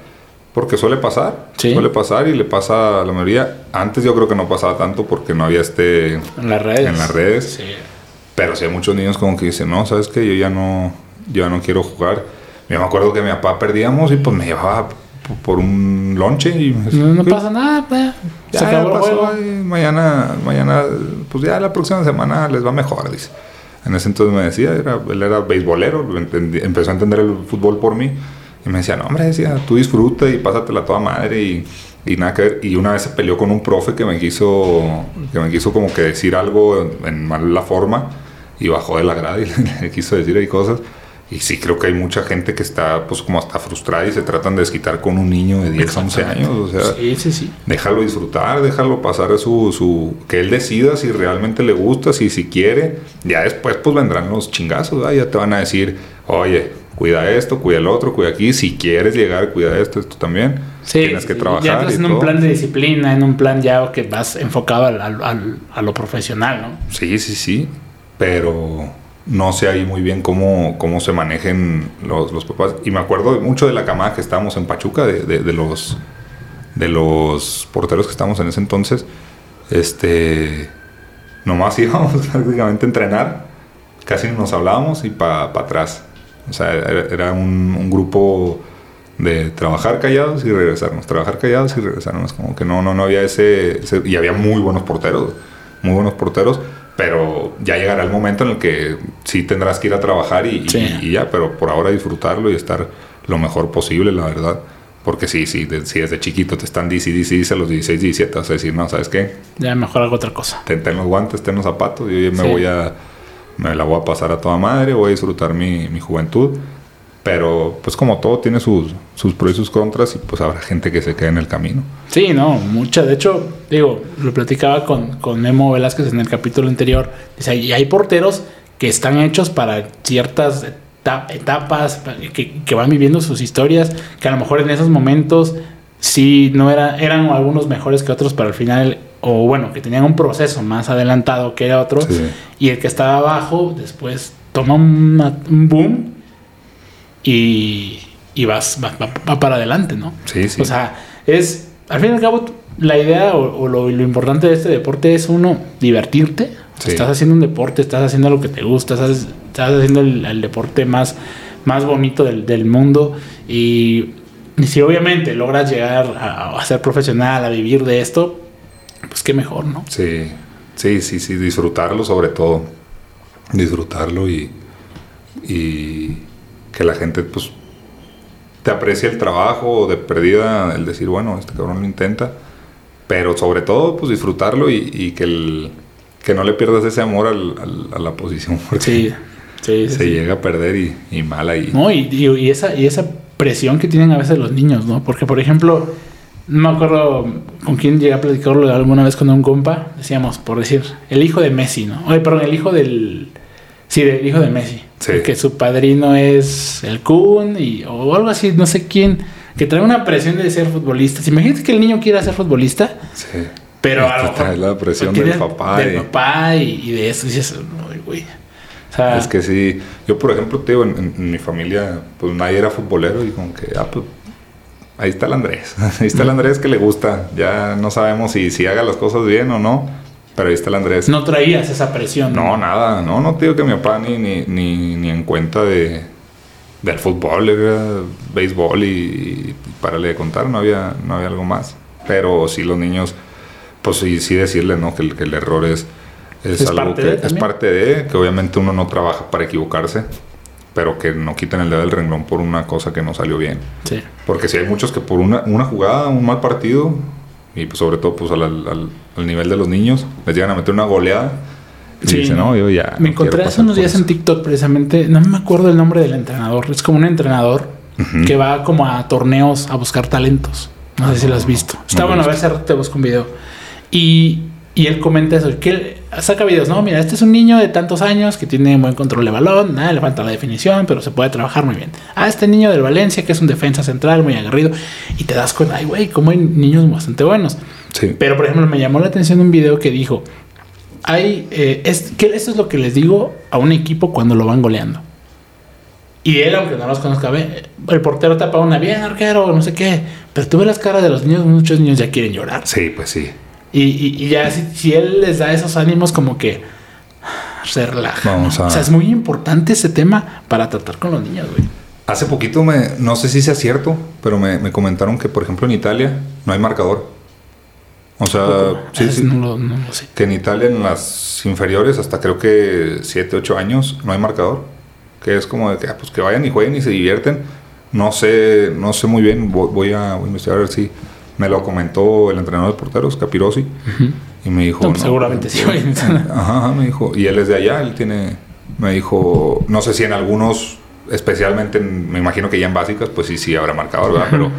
Porque suele pasar, suele pasar y le pasa a la mayoría. Antes yo creo que no pasaba tanto porque no había este... En las redes. En las redes. Sí. Pero sí hay muchos niños como que dicen, no, sabes que yo ya no, yo ya no quiero jugar. Yo me acuerdo que mi papá perdíamos y pues me llevaba por un lonche y no, pasa nada, pues. Se acabó el juego. mañana, mañana, pues ya la próxima semana les va mejor, dice. En ese entonces me decía, era, él era beisbolero, empezó a entender el fútbol por mí. Y me decía, no, hombre, decía, tú disfruta y pásatela toda madre y, y nada que ver. Y una vez se peleó con un profe que me quiso, que me quiso como que decir algo en, en mala forma y bajó de la grada y le quiso decir ahí cosas. Y sí creo que hay mucha gente que está pues como hasta frustrada y se tratan de desquitar con un niño de 10, 11 años. O sea, sí, sí, sí. déjalo disfrutar, déjalo pasar a su, su... Que él decida si realmente le gusta, si, si quiere. Ya después pues vendrán los chingazos, ya te van a decir, oye, cuida esto, cuida el otro, cuida aquí. Si quieres llegar, cuida esto, esto también. Sí, Tienes que trabajar. Ya estás en un plan de disciplina, en un plan ya que vas enfocado al, al, a lo profesional, ¿no? Sí, sí, sí pero no sé ahí muy bien cómo, cómo se manejen los, los papás. Y me acuerdo mucho de la camada que estábamos en Pachuca, de, de, los, de los porteros que estábamos en ese entonces. Este, nomás íbamos prácticamente a entrenar, casi nos hablábamos y para atrás. O sea, era, un, un, grupo de trabajar callados y regresarnos, trabajar callados y regresarnos. Como que no, no, no había ese, ese y había muy buenos porteros, muy buenos porteros pero ya llegará el momento en el que sí tendrás que ir a trabajar y, ya, pero por ahora disfrutarlo y estar lo mejor posible, la verdad. Porque sí, sí, si desde chiquito te están dice, dice, dice a los 16, 17, vas a decir, no, ¿sabes qué? Ya mejor hago otra cosa. Ten, los guantes, ten los zapatos, yo me voy a me la voy a pasar a toda madre, voy a disfrutar mi, mi juventud. Pero pues como todo tiene sus, sus pros y sus contras y pues habrá gente que se quede en el camino. Sí, no, mucha. De hecho, digo, lo platicaba con, con Memo Velázquez en el capítulo anterior. Dice, y hay porteros que están hechos para ciertas etapas, que, que, van viviendo sus historias, que a lo mejor en esos momentos sí no era, eran algunos mejores que otros, pero al final, o bueno, que tenían un proceso más adelantado que otros, y el que estaba abajo después toma un boom y, y vas, va, para adelante, ¿no? Sí, sí. O sea, es, al fin y al cabo, la idea o, lo, importante de este deporte es uno, divertirte. Estás haciendo un deporte, estás haciendo lo que te gusta, estás, estás haciendo el, deporte más, más bonito del, mundo y, si obviamente logras llegar a, a, ser profesional, a vivir de esto, pues qué mejor, ¿no? Sí, sí, sí, sí, disfrutarlo sobre todo, disfrutarlo y, y que la gente pues te aprecia el trabajo de perdida, el decir, bueno, este cabrón lo intenta, pero sobre todo pues disfrutarlo y, que, el, que no le pierdas ese amor a la posición porque sí, se llega a perder y, y mal ahí. No, y, y, esa, y esa presión que tienen a veces los niños, ¿no? Porque por ejemplo, no me acuerdo con quién llegué a platicarlo alguna vez con un compa, decíamos, por decir, el hijo de Messi, ¿no? Oye, perdón, el hijo del... Sí, del hijo de Messi que su padrino es el Kun y, o algo así, no sé quién, que trae una presión de ser futbolista. Imagínate que el niño quiera ser futbolista. Sí. Pero a lo trae la presión del papá. Del papá y, de eso dices, güey. O sea, es que sí, yo por ejemplo, te digo, en, mi familia, pues nadie era futbolero y como que, ah, pues ahí está el Andrés, ahí está el Andrés que le gusta, ya no sabemos si, si haga las cosas bien o no, pero ahí está el Andrés. No traías esa presión. No, nada. No, no te digo que mi papá ni, ni, ni, en cuenta de del fútbol, era béisbol y, para le contar, no había, no había algo más. Pero sí los niños, pues sí, sí decirle, ¿no? Que, que el error es, es, algo que es parte de, que obviamente uno no trabaja para equivocarse, pero que no quiten el dedo del renglón por una cosa que no salió bien. Sí. Porque si hay muchos que por una, una jugada, un mal partido, y pues sobre todo pues al, al, nivel de los niños, les llegan a meter una goleada. Y sí. dicen, no, yo ya. Me encontré hace unos días en TikTok precisamente, no me acuerdo el nombre del entrenador, es como un entrenador que va como a torneos a buscar talentos. No sé si lo has visto. Está bueno, a ver si te busco un video. Y y él comenta eso, que él saca videos, no, mira, este es un niño de tantos años que tiene buen control de balón, nada, le falta la definición, pero se puede trabajar muy bien. Ah, este niño del Valencia, que es un defensa central muy aguerrido, y te das cuenta, ay, güey, cómo hay niños bastante buenos. Sí. Pero, por ejemplo, me llamó la atención un video que dijo, hay, eh, es, que eso es lo que les digo a un equipo cuando lo van goleando. Y él, aunque no los conozca, ve, el portero tapa una bien, arquero, no sé qué. Pero tú ves las caras de los niños, muchos niños ya quieren llorar. Sí, pues sí. Y, ya si, él les da esos ánimos como que se relaja. O sea, es muy importante ese tema para tratar con los niños, güey. Hace poquito, me, no sé si sea cierto, pero me, comentaron que, por ejemplo, en Italia no hay marcador. O sea, sí, sí. No lo, sé. Que en Italia, en las inferiores, hasta creo que 7, 8 años, no hay marcador. Que es como de que, ah, pues que vayan y jueguen y se divierten. No sé, no sé muy bien, voy, a, voy a investigar a ver si me lo comentó el entrenador de porteros, Capirosi, y me dijo... Pues seguramente sí. Ajá, me dijo, y él es de allá, él tiene, me dijo, no sé si en algunos, especialmente, me imagino que ya en básicas, pues sí, sí habrá marcador, ¿verdad? Pero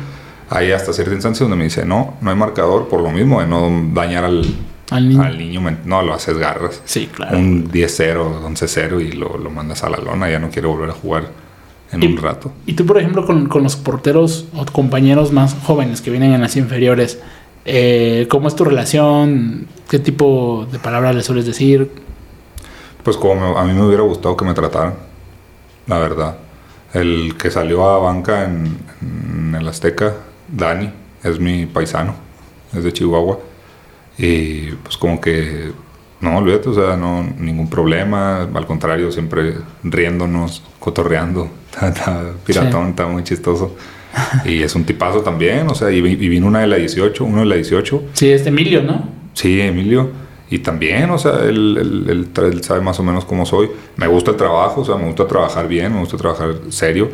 hay hasta cierta instancia donde me dice, no, no hay marcador por lo mismo, de no dañar al, al niño. no, lo haces garras. Sí, claro. Un 10-0, 11-0 y lo, lo mandas a la lona, ya no quiere volver a jugar en un rato. Y tú, por ejemplo, con, los porteros o compañeros más jóvenes que vienen en las inferiores, eh, ¿cómo es tu relación? ¿Qué tipo de palabras le sueles decir? Pues como a mí me hubiera gustado que me trataran, la verdad. El que salió a banca en, en el Azteca, Dani, es mi paisano, es de Chihuahua. Y pues como que no, olvídate, o sea, no, ningún problema, al contrario, siempre riéndonos, cotorreando, está, piratón, está muy chistoso. y es un tipazo también, o sea, y, vino una de la 18, uno de la 18. Sí, es Emilio, ¿no? Sí, Emilio. Y también, o sea, él, él, sabe más o menos cómo soy. Me gusta el trabajo, o sea, me gusta trabajar bien, me gusta trabajar serio,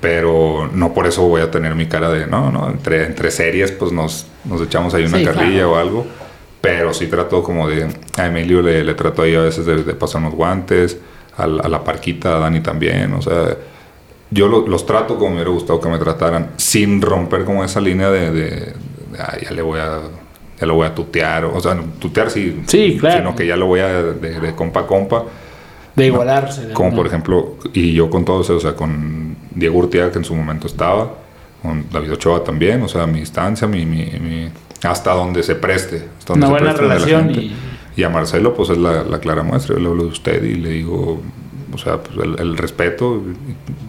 pero no por eso voy a tener mi cara de, no, no, entre, entre series, pues nos, nos echamos ahí una carrilla o algo Pero sí trato como de... A Emilio le, le trato ahí a veces de, de pasar unos guantes, a, la- a la parquita, a Dani también, o sea... Yo lo- los trato como me hubiera gustado que me trataran, sin romper como esa línea de... de, de, "Ah, ya le voy a... Ya lo voy a tutear, o sea, tutear sí, Sí, claro. sino que ya lo voy a de, de compa a compa. De igualarse. de Como por ejemplo, y yo con todos, o sea, con Diego Urtiaga, que en su momento estaba, con David Ochoa también, o sea, mi distancia, mi, mi, mi- hasta donde se preste. Hasta donde Una se buena preste de la relación gente. y- Y a Marcelo, pues es la, la clara muestra. Yo le hablo de usted y le digo, o sea, pues el, el respeto.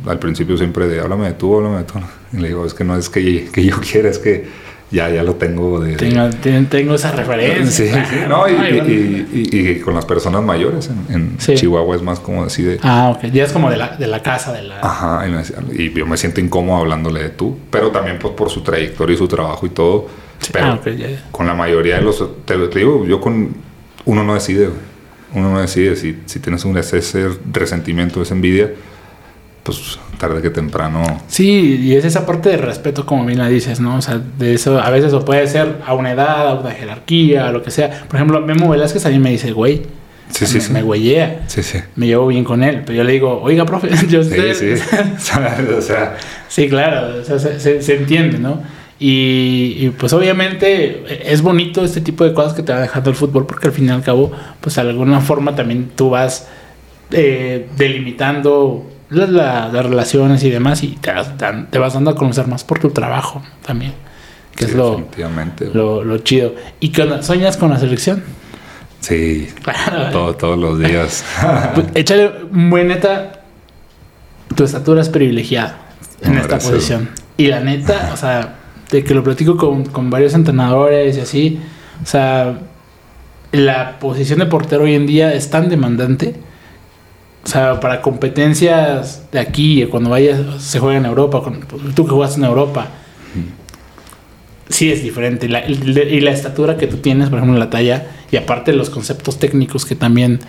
Al principio siempre de háblame de tú, háblame de tú. Y le digo, es que no es que, que yo quiera, es que ya, ya lo tengo de. Tengo, ten- tengo esa referencia. Sí, sí, no, y, Ay, bueno. y- y- y con las personas mayores en, en Sí. Chihuahua es más como así de. Ah, ok. Ya es como de la, de la casa, de la... Ajá, y, me decía- y yo me siento incómodo hablándole de tú, pero también pues por su trayectoria y su trabajo y todo. Sí, Pero ah, ok, ya, ya. con la mayoría de los, te, te digo, yo con, uno no decide, güey. uno no decide, si, si tienes un, ese, ese resentimiento, esa envidia, pues tarde que temprano, Sí, y es esa parte de respeto, como bien la dices, ¿no? O sea, de eso, a veces o puede ser a una edad, a una jerarquía, a lo que sea. Por ejemplo, Memo Velázquez a mí me dice, güey. sí, sí, me, sí, me güeyea. sí, sí, Me llevo bien con él. Pero yo le digo, oiga, profe, yo sí, sé. sí, o sea, Sí, claro, o sea, se, se- se entiende, ¿no? Y, y, pues obviamente es bonito este tipo de cosas que te va dejando el fútbol porque al fin y al cabo, pues de alguna forma también tú vas eh, delimitando la- la- las relaciones y demás y te vas, te vas dando a conocer más por tu trabajo también, que sí, es lo, lo, lo chido. ¿Y con, sueñas con la selección? sí, Claro. todo- todos los días, Pues, échale, muy neta, tu estatura es privilegiada en No, esta gracias. posición. Y la neta, o sea, de que lo platico con, con varios entrenadores y así, o sea, la posición de portero hoy en día es tan demandante. O sea, para competencias de aquí, cuando vayas, se juega en Europa, con- tú que jugaste en Europa, sí es diferente. La- y la estatura que tú tienes, por ejemplo, la talla, y aparte los conceptos técnicos que también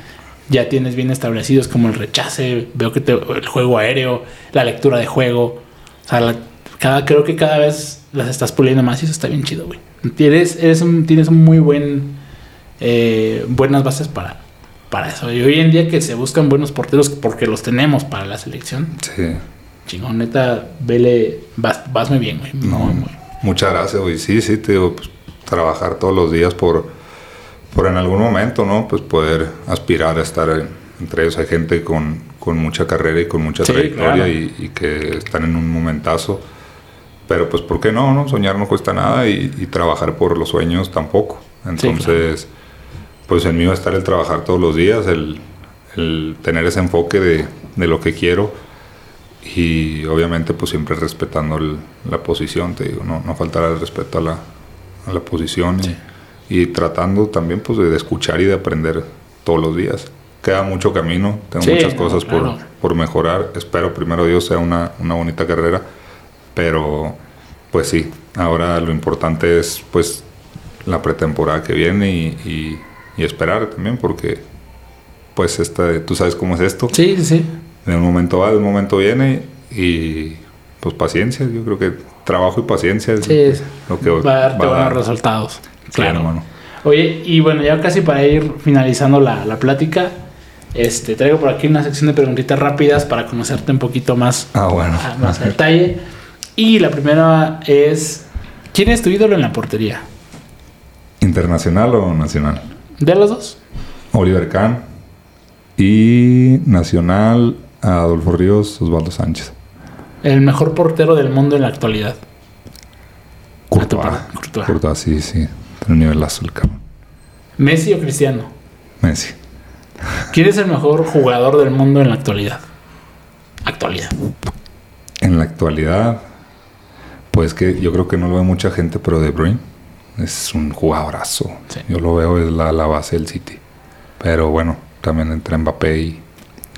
ya tienes bien establecidos, como el rechace, veo que te- el juego aéreo, la lectura de juego. O sea, la- cada, creo que cada vez las estás puliendo más y eso está bien chido, güey. Tienes, eres un, tienes un muy buen, eh, buenas bases para, para eso. Y hoy en día que se buscan buenos porteros porque los tenemos para la selección, sí. chingón, neta, vele, vas, vas muy bien, güey. No, Muy, muy. muchas gracias, güey. Sí, sí, te digo, pues, trabajar todos los días por, por en algún momento, ¿no? Pues poder aspirar a estar en- entre ellos. Hay gente con, con mucha carrera y con mucha Sí, trayectoria claro. y, y que están en un momentazo. Pero pues, ¿por qué no? no? Soñar no cuesta nada y, y trabajar por los sueños tampoco. Entonces, pues el mío es estar el trabajar todos los días, el, el tener ese enfoque de, de lo que quiero y obviamente pues siempre respetando el- la posición, te digo, no, no faltar el respeto a la, a la posición y, y tratando también pues de, escuchar y de aprender todos los días. Queda mucho camino, tengo Sí, muchas no, cosas por, por mejorar, espero primero Dios sea una, una bonita carrera, pero pues sí, ahora lo importante es pues la pretemporada que viene y, y- y esperar también porque pues esta, tú sabes cómo es esto Sí, sí, de un momento va, de un momento viene y pues paciencia, yo creo que trabajo y paciencia es Sí, lo que va a darte va a buenos dar. resultados. Claro. hermano. Oye, y bueno, ya casi para ir finalizando la, la plática, este, traigo por aquí una sección de preguntitas rápidas para conocerte un poquito más, Ah, bueno. a- más a detalle. Y la primera es, ¿quién es tu ídolo en la portería? ¿Internacional o nacional? ¿De los dos? Oliver Kahn y nacional Adolfo Ríos, Osvaldo Sánchez. El mejor portero del mundo en la actualidad. Courtois. Ah, Courtois. Courtois, sí, sí. Tiene un nivelazo el cabrón. ¿Messi o Cristiano? Messi. ¿Quién es el mejor jugador del mundo en la actualidad? Actualidad. En la actualidad, pues que yo creo que no lo ve mucha gente, pero De Bruyne es un jugadorazo. Sí. Yo lo veo es la, la base del City. Pero bueno, también entre Mbappé y,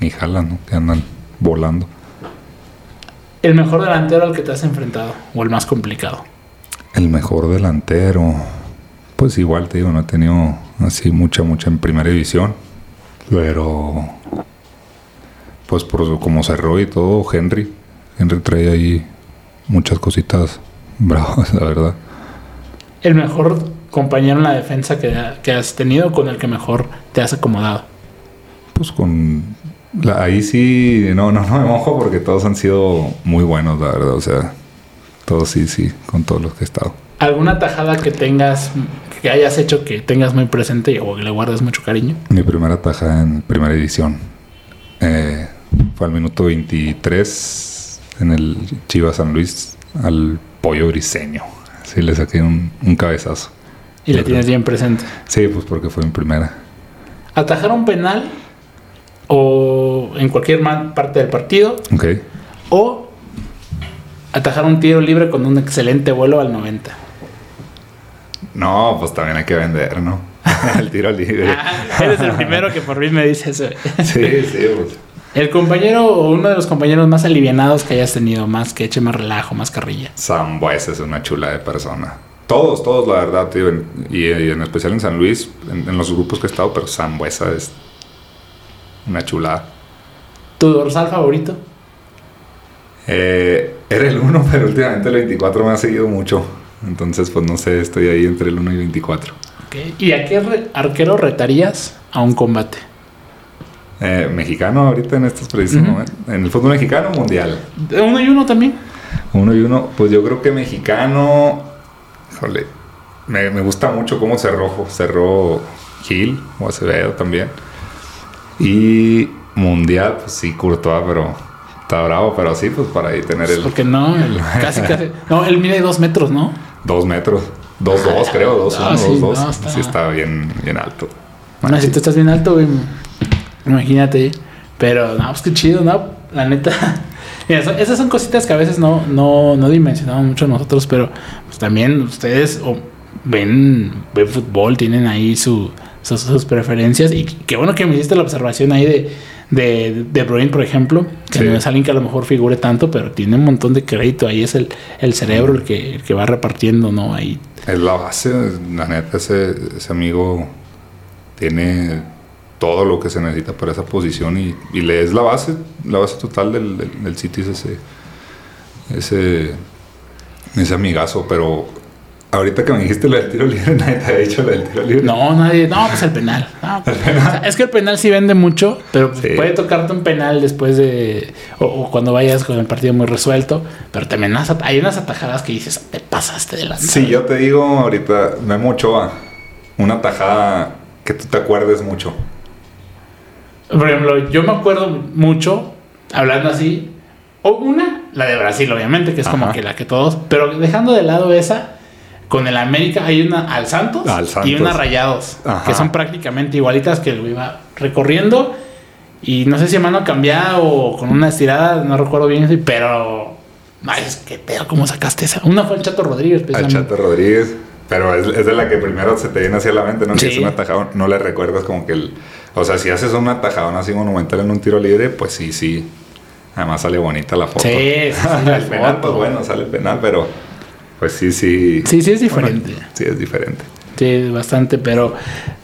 y Haaland, ¿no? Que andan volando. El mejor delantero al que te has enfrentado o el más complicado. El mejor delantero, pues igual te digo, no he tenido así mucha, mucha en primera división. Pero, pues por como cerró y todo, Henry. Henry trae ahí muchas cositas bravas, la verdad. El mejor compañero en la defensa que, que has tenido con el que mejor te has acomodado? Pues con la- ahí sí, no, no, no me mojo porque todos han sido muy buenos, la verdad. O sea, todos sí, sí, con todos los que he estado. ¿Alguna tajada que tengas, que hayas hecho que tengas muy presente o que le guardes mucho cariño? Mi primera taja en primera división eh, fue al minuto 23 en el Chivas San Luis al Pollo Briseño. Sí, le saqué un, un cabezazo. Y le tienes bien presente. Sí, pues porque fue en primera. Atajar un penal o en cualquier parte del partido Ok. o atajar un tiro libre con un excelente vuelo al 90. No, pues también hay que vender, ¿no? el tiro libre. Ah, eres el primero que por mí me dice eso. Sí, sí, pues. El compañero o uno de los compañeros más alivianados que hayas tenido, más que eche más relajo, más carrilla. Sambuesa es una chula de persona. Todos, todos, la verdad, tío. en- y, y en especial en San Luis, en, en los grupos que he estado, pero Sambuesa es una chulada. ¿Tu dorsal favorito? Eh, era el 1, pero últimamente el 24 me ha seguido mucho. Entonces, pues no sé, estoy ahí entre el 1 y 24. Ok. ¿Y a qué re- arquero retarías a un combate? Eh, mexicano ahorita en estos precisos momentos. En el fútbol mexicano mundial. ¿De uno y uno también? Uno y uno, pues yo creo que mexicano. Híjole, me, me gusta mucho cómo cerró. Cerró Gil o Acevedo también. Y mundial, pues sí, Courtois, pero está bravo, pero sí, pues para ahí tener el Porque no, el- casi, casi. No, él mide dos metros, ¿no? dos metros. Dos, dos, creo, dos, Ah, uno, sí, dos, dos. no, está- Sí, está bien, bien alto. Bueno, si tú estás bien alto, güey, imagínate. Pero, no, pues qué chido, ¿no? La neta. Mira, son- esas son cositas que a veces no, no, no dimensionamos mucho nosotros, pero pues también ustedes ven, ven fútbol, tienen ahí su, sus, sus preferencias. Y qué bueno que me hiciste la observación ahí de, de, de Bruyne, por ejemplo, que Sí. no es alguien que a lo mejor figure tanto, pero tiene un montón de crédito. Ahí es el, el cerebro el que, el que va repartiendo, ¿no? Ahí Es la base, la neta, ese, ese amigo tiene todo lo que se necesita para esa posición y, y le es la base, la base total del, del, del City es ese, ese, ese amigazo, pero ahorita que me dijiste lo del tiro libre, nadie te ha dicho lo del tiro libre. No, nadie. No, pues el penal. No, pues, o sea, es que el penal sí vende mucho, pero Sí. puede tocarte un penal después de. O, o cuando vayas con el partido muy resuelto. Pero también at- hay unas atajadas que dices, te pasaste de la Si yo te digo ahorita, Memo Ochoa, una tajada que tú te acuerdes mucho. Por ejemplo, yo me acuerdo mucho, hablando así. O una, la de Brasil, obviamente, que es como que la que todos. Pero dejando de lado esa. Con el América hay una al Santos, Al Santos. y una Rayados, Ajá. que son prácticamente igualitas que lo iba recorriendo. Y no sé si a mano cambiada o con una estirada, no recuerdo bien, pero. Ay, es que pedo, ¿cómo sacaste esa? Una fue el Chato Rodríguez, Al. Chato Rodríguez. Pero es, es de la que primero se te viene hacia la mente, ¿no? Es un atajadón, no le recuerdas como que el... O sea, si haces un atajadón así monumental en un tiro libre, pues sí, sí. Además sale bonita la foto. Sí, sí, sí, el penal, foto. pues bueno, sale el penal, pero... Pues sí, sí. Sí, sí, es diferente. Sí, es diferente. Sí, bastante, pero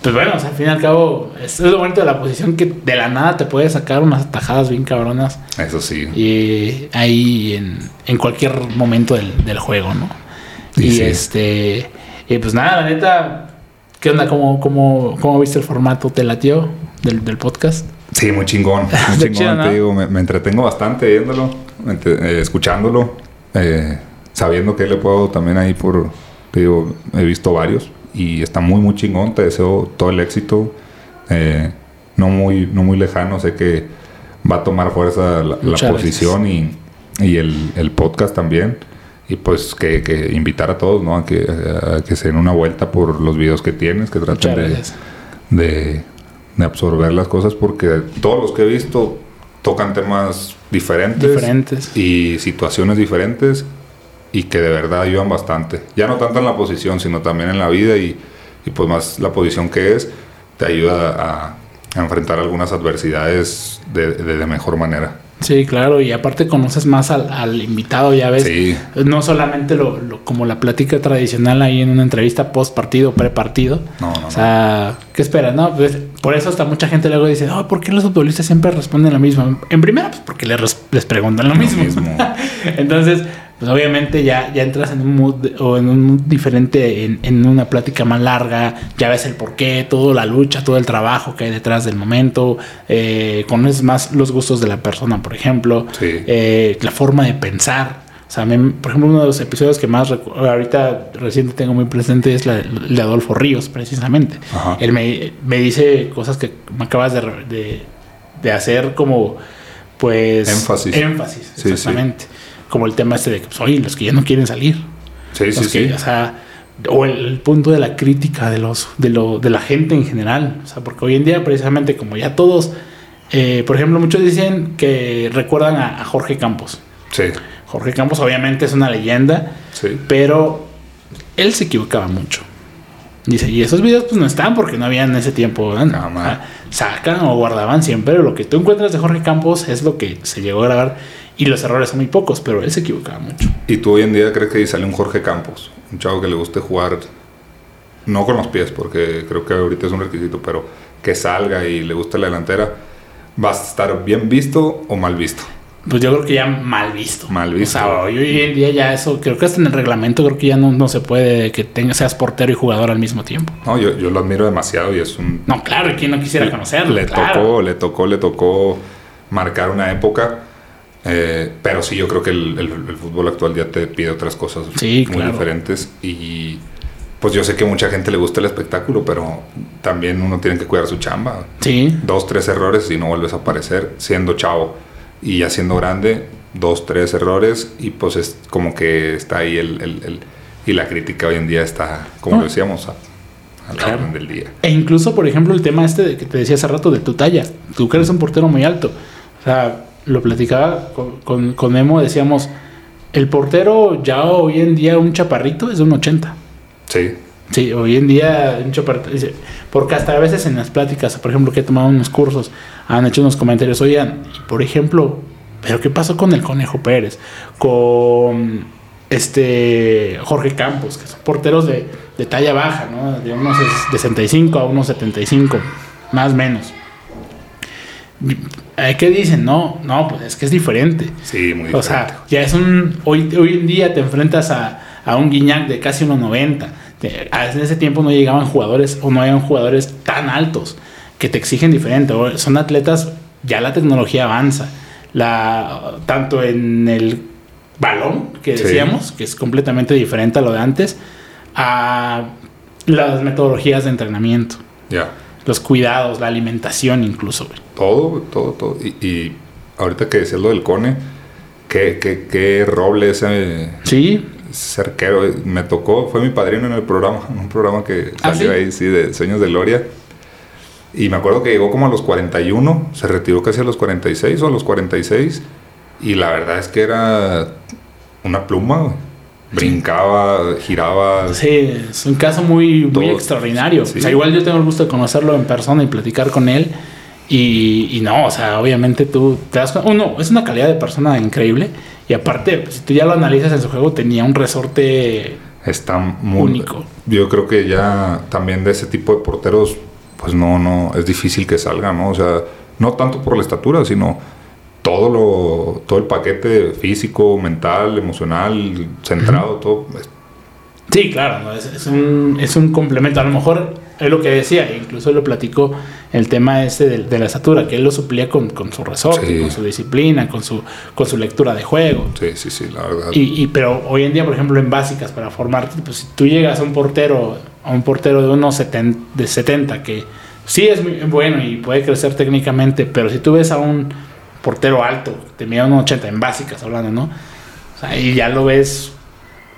pues bueno, o sea, al fin y al cabo, es, es lo bonito de la posición que de la nada te puede sacar unas atajadas bien cabronas Eso sí. y ahí en, en cualquier momento del, del juego, ¿no? Y Y sí. este, y pues nada, la neta, ¿qué onda? ¿Cómo, cómo, cómo viste el formato? ¿Te latió del, del podcast? Sí, muy chingón. Muy chingón, chido, ¿no? te digo. Me, me entretengo bastante viéndolo, eh, escuchándolo, eh, sabiendo que le puedo también ahí por... Te digo, he visto varios y está muy, muy chingón. Te deseo todo el éxito. eh, no, muy, no muy lejano. Sé que va a tomar fuerza la, posición y, y el, el podcast también. Y pues que, que invitar a todos, ¿no? A que, a que se den una vuelta por los videos que tienes, que traten de, de absorber las cosas porque todos los que he visto tocan temas diferentes, Diferentes. y situaciones diferentes y que de verdad ayudan bastante. Ya no tanto en la posición, sino también en la vida y, y pues más la posición que es te ayuda a, a enfrentar algunas adversidades de, de- de mejor manera. Sí, claro, y aparte conoces más al, al invitado, ya ves. Sí. No solamente lo, lo- como la plática tradicional ahí en una entrevista post partido, pre partido. No, no, O sea, ¿qué esperas? No, pues por eso hasta mucha gente luego dice, no, ¿por qué los futbolistas siempre responden lo mismo? En primera, pues porque les, les preguntan lo mismo. mismo. Entonces, pues obviamente ya, ya entras en un mood o en un mood diferente, en, en una plática más larga, ya ves el porqué, toda la lucha, todo el trabajo que hay detrás del momento, eh, conoces más los gustos de la persona, por ejemplo, Sí. eh, la forma de pensar. O sea, a mí, por ejemplo, uno de los episodios que más ahorita reciente tengo muy presente es la, el de Adolfo Ríos, precisamente. Ajá. Él me, me dice cosas que me acabas de, de, de hacer como, pues... Énfasis. Énfasis, Sí, sí. Como el tema este de que, pues, oye, los que ya no quieren salir. Sí, sí, que, sí. O sea, o el, el punto de la crítica de los de, lo, de la gente en general. O sea, porque hoy en día, precisamente, como ya todos, eh, por ejemplo, muchos dicen que recuerdan a, a Jorge Campos. Sí, Jorge Campos, obviamente, es una leyenda, sí. pero él se equivocaba mucho. Dice, y esos videos pues no están porque no había en ese tiempo. ¿no? No, sacan o guardaban siempre. Lo que tú encuentras de Jorge Campos es lo que se llegó a grabar y los errores son muy pocos, pero él se equivocaba mucho. ¿Y tú hoy en día crees que sale un Jorge Campos? Un chavo que le guste jugar, no con los pies, porque creo que ahorita es un requisito, pero que salga y le guste la delantera, ¿va a estar bien visto o mal visto? Pues yo creo que ya mal visto. Mal visto. O sea, hoy, en día ya eso, creo que hasta en el reglamento creo que ya no, no se puede que tengas, seas portero y jugador al mismo tiempo. No, yo, yo lo admiro demasiado y es un... No, claro, y quién no quisiera conocerlo. Le claro. tocó, le tocó, le tocó marcar una época. Eh, pero sí, yo creo que el, el- el fútbol actual ya te pide otras cosas Sí, muy claro. diferentes. Y pues yo sé que mucha gente le gusta el espectáculo, pero también uno tiene que cuidar su chamba. Sí, Dos, tres errores y no vuelves a aparecer siendo chavo. Y ya siendo grande, dos, tres errores y pues es como que está ahí el... el- y la crítica hoy en día está, como lo decíamos, a, a la Claro. orden del día. E incluso, por ejemplo, el tema este de que te decía hace rato de tu talla. Tú que eres un portero muy alto. O sea, lo platicaba con, con, con Memo, decíamos, el portero ya hoy en día un chaparrito es de un 80. Sí, Sí, hoy en día un chaparrito, porque hasta a veces en las pláticas, por ejemplo, que he tomado unos cursos, han hecho unos comentarios, oigan, por ejemplo, ¿pero qué pasó con el Conejo Pérez? Con este Jorge Campos, que son porteros de, de talla baja, ¿no? De unos 65 a unos 75, más o menos. Eh, ¿Qué dicen? No, no, pues es que es diferente. sí, muy O diferente. sea, ya es un. Hoy, hoy en día te enfrentas a, a un Guiñac de casi 1.90. Te- a- En ese tiempo no llegaban jugadores o no habían jugadores tan altos que te exigen diferente. O- Son atletas, ya la tecnología avanza. La, tanto en el balón, que Sí. decíamos, que es completamente diferente a lo de antes, a las metodologías de entrenamiento, Ya. los cuidados, la alimentación incluso. güey. Todo, todo, todo. Y, y ahorita que decías lo del Cone, qué, qué, qué roble ese, Sí, ese arquero. Me tocó, fue mi padrino en el programa, en un programa que ¿Ah, salió sí? ahí, sí, de Sueños de Gloria. Y me acuerdo que llegó como a los 41, se retiró casi a los 46 o a los 46. Y la verdad es que era una pluma. Brincaba, giraba. Sí, es un caso muy, muy Todo. extraordinario. Sí. O sea, igual yo tengo el gusto de conocerlo en persona y platicar con él. Y, y no, o sea, obviamente tú te das cuenta. Uno, es una calidad de persona increíble. Y aparte, pues, si tú ya lo analizas en su juego, tenía un resorte. Está muy Único. Yo creo que ya también de ese tipo de porteros, pues no, no, es difícil que salga, ¿no? O sea, no tanto por la estatura, sino todo lo, todo el paquete físico, mental, emocional, centrado, todo. Sí, claro, ¿no? es, es un, es un complemento. A lo mejor es lo que decía, incluso lo platicó el tema este de, de la estatura, que él lo suplía con, con su resorte, Sí. con su disciplina, con su, con su lectura de juego. Sí, sí, sí, la verdad. Y, y- pero hoy en día, por ejemplo, en básicas para formarte, pues si tú llegas a un portero, a un portero de unos 70, de 70 que sí es muy bueno y puede crecer técnicamente, pero si tú ves a un portero alto, te mide unos 80 en básicas hablando, ¿no? O sea, y ya lo ves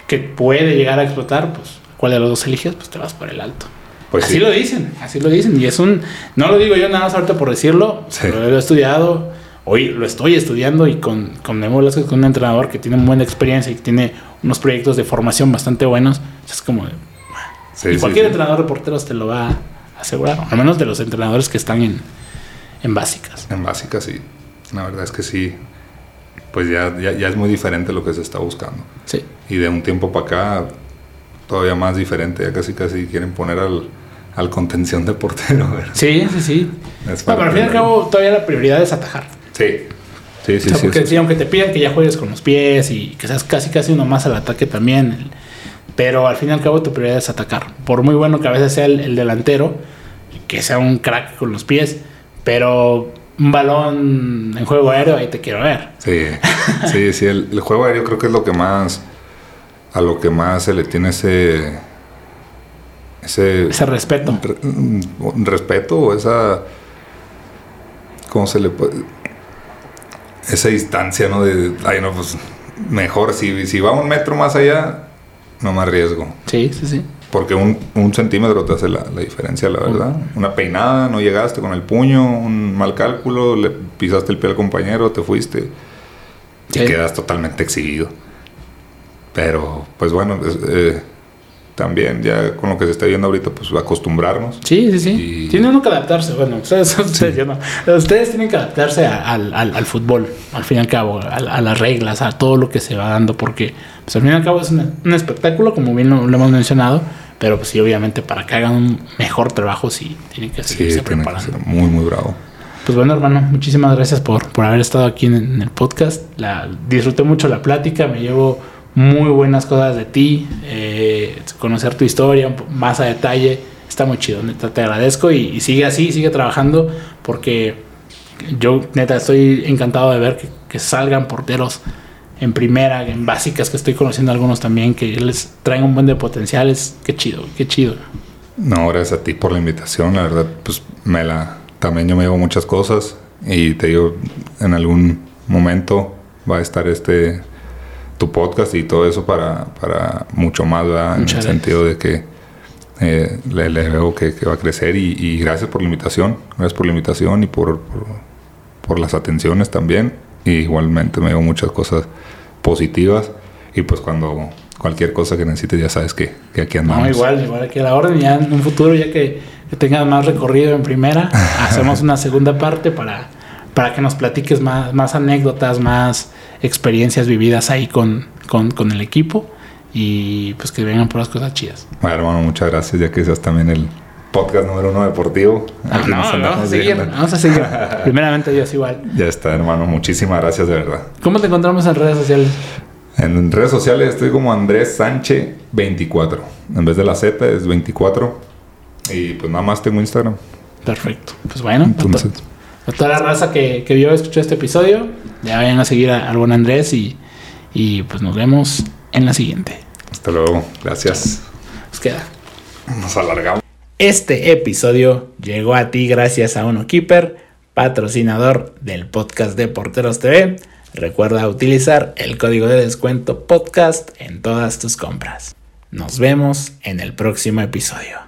que puede llegar a explotar, pues ¿cuál de los dos eliges? Pues te vas por el alto. Pues así sí. lo dicen, así lo dicen. Y es un, no lo digo yo nada más ahorita por decirlo, Sí. lo he estudiado, hoy lo estoy estudiando y con, con Memo Velázquez, con un entrenador que tiene buena experiencia y que tiene unos proyectos de formación bastante buenos. Es como, de- Sí, y cualquier entrenador de porteros te lo va a asegurar, al menos de los entrenadores que están en, en básicas. En básica, sí. La verdad es que sí. Pues ya, ya, ya es muy diferente lo que se está buscando. Sí. Y de un tiempo para acá, todavía más diferente. Ya casi, casi quieren poner al, al contención de portero. ¿verdad? Sí, sí, sí. No, pero al fin y al cabo, todavía la prioridad es atajar. Sí, Sí, sí, O sea, sí. porque eso sí, aunque te pidan que ya juegues con los pies y que seas casi casi uno más al ataque también. pero al fin y al cabo tu prioridad es atacar. Por muy bueno que a veces sea el, el delantero, que sea un crack con los pies, pero un balón en juego aéreo ahí te quiero ver. Sí, sí, sí. El, el juego aéreo creo que es lo que más. A lo que más se le tiene ese. Ese. Ese respeto. re- un respeto o esa. ¿Cómo se le puede.? Esa distancia, ¿no? De. Ay, no, pues. Mejor, si, si va un metro más allá, no me arriesgo. Sí, sí, sí. Porque un, un centímetro te hace la, la diferencia, la verdad. Una peinada, no llegaste con el puño, un mal cálculo, le pisaste el pie al compañero, te fuiste y quedas totalmente exhibido. Pero, pues bueno, es- eh, también ya con lo que se está viendo ahorita, pues acostumbrarnos. Sí, sí, sí. Y- Tiene uno que adaptarse. Bueno, ustedes, ustedes, yo no. Ustedes tienen que adaptarse a- al, al- al fútbol, al fin y al cabo, a, a las reglas, a todo lo que se va dando, porque pues, al fin y al cabo es una- un espectáculo, como bien lo, lo hemos mencionado, pero pues sí, obviamente para que hagan un mejor trabajo, sí, tienen que Sí, seguirse que preparando. ser muy, muy bravo. Pues bueno, hermano, muchísimas gracias por, por haber estado aquí en, en el podcast. La, disfruté mucho la plática, me llevo muy buenas cosas de ti, eh, conocer tu historia más a detalle. Está muy chido, neta, te agradezco y, y sigue así, sigue trabajando porque yo, neta, estoy encantado de ver que, que salgan porteros en primera, en básicas, que estoy conociendo algunos también, que les traen un buen de potenciales. Qué chido, qué chido. No, gracias a ti por la invitación. La verdad, pues me la. También yo me llevo muchas cosas. Y te digo, en algún momento va a estar este. Tu podcast y todo eso para, para mucho más, ¿verdad? En Muchas el gracias. sentido de que eh, le, le veo que, que va a crecer. Y, y gracias por la invitación. Gracias por la invitación y por, por, por las atenciones también. Y igualmente me llevo muchas cosas positivas. Y pues cuando cualquier cosa que necesites, ya sabes que, que aquí andamos. No, igual, igual aquí a la orden. Ya en un futuro, ya que, que tengas más recorrido en primera, hacemos una segunda parte para, para que nos platiques más, más anécdotas, más experiencias vividas ahí con, con, con el equipo y pues que vengan por las cosas chidas. Bueno, hermano, muchas gracias, ya que seas también el podcast número uno deportivo. Ah, no, nos vamos a seguir, vamos a seguir. Primeramente Dios igual. Ya está, hermano, muchísimas gracias de verdad. ¿Cómo te encontramos en redes sociales? En redes sociales estoy como Andrés Sánchez 24. En vez de la Z es 24. Y pues nada más tengo Instagram. Perfecto. Pues bueno, Entonces, a toda la raza que, que vio escuchó este episodio, ya vayan a seguir a- al buen Andrés y, y pues nos vemos en la siguiente. hasta luego. Gracias. Nos queda. Nos alargamos. Este episodio llegó a ti gracias a Uno Keeper, patrocinador del podcast de Porteros TV. Recuerda utilizar el código de descuento podcast en todas tus compras. Nos vemos en el próximo episodio.